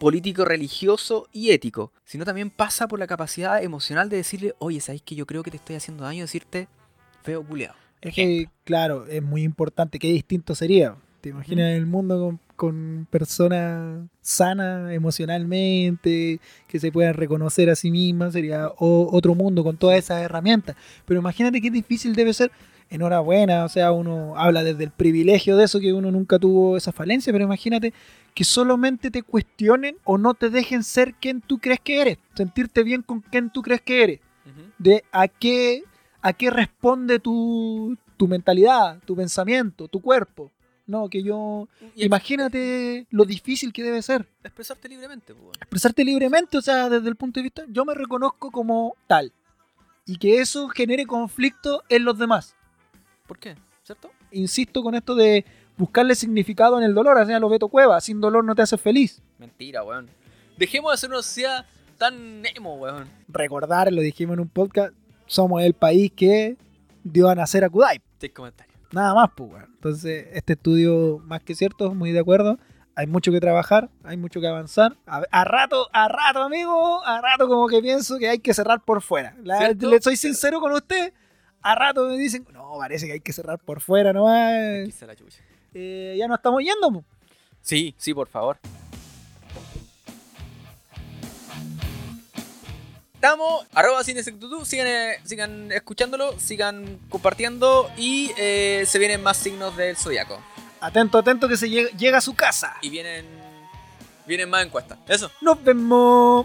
político, religioso y ético, sino también pasa por la capacidad emocional de decirle, oye, ¿sabéis que yo creo que te estoy haciendo daño? Decirte, feo culiado. Es que, claro, es muy importante. Qué distinto sería. ¿Te imaginas el mundo con, con personas sanas emocionalmente, que se puedan reconocer a sí mismas? Sería o- otro mundo con todas esas herramientas. Pero imagínate qué difícil debe ser. Enhorabuena, o sea, uno habla desde el privilegio de eso, que uno nunca tuvo esa falencia, pero imagínate que solamente te cuestionen o no te dejen ser quien tú crees que eres, sentirte bien con quien tú crees que eres de a qué, a qué responde tu, tu mentalidad, tu pensamiento, tu cuerpo. No, que yo... Y Imagínate lo difícil que debe ser. expresarte libremente, pues. Expresarte libremente, o sea, desde el punto de vista, yo me reconozco como tal. Y que eso genere conflicto en los demás. ¿Por qué? ¿Cierto? Insisto con esto de buscarle significado en el dolor, o sea, lo Beto Cueva, sin dolor no te hace feliz. Mentira, weón. Dejemos de ser una sociedad tan emo, weón. Recordar, lo dijimos en un podcast, somos el país que dio a nacer a Kudai. Seis comentarios. Nada más, pues, weón. Entonces, este estudio, más que cierto, muy de acuerdo. Hay mucho que trabajar, hay mucho que avanzar. A, a rato, a rato, amigo, a rato como que pienso que hay que cerrar por fuera. Le soy sincero con usted. A rato me dicen, no, parece que hay que cerrar por fuera nomás. Quizá la chucha. Eh, ya no estamos yendo, po. Sí, sí, por favor. Estamos, arroba sigan, eh, sigan escuchándolo, sigan compartiendo y eh, se vienen más signos del zodiaco. Atento, atento que se llega, llega a su casa. Y vienen, vienen más encuestas. Eso. Nos vemos.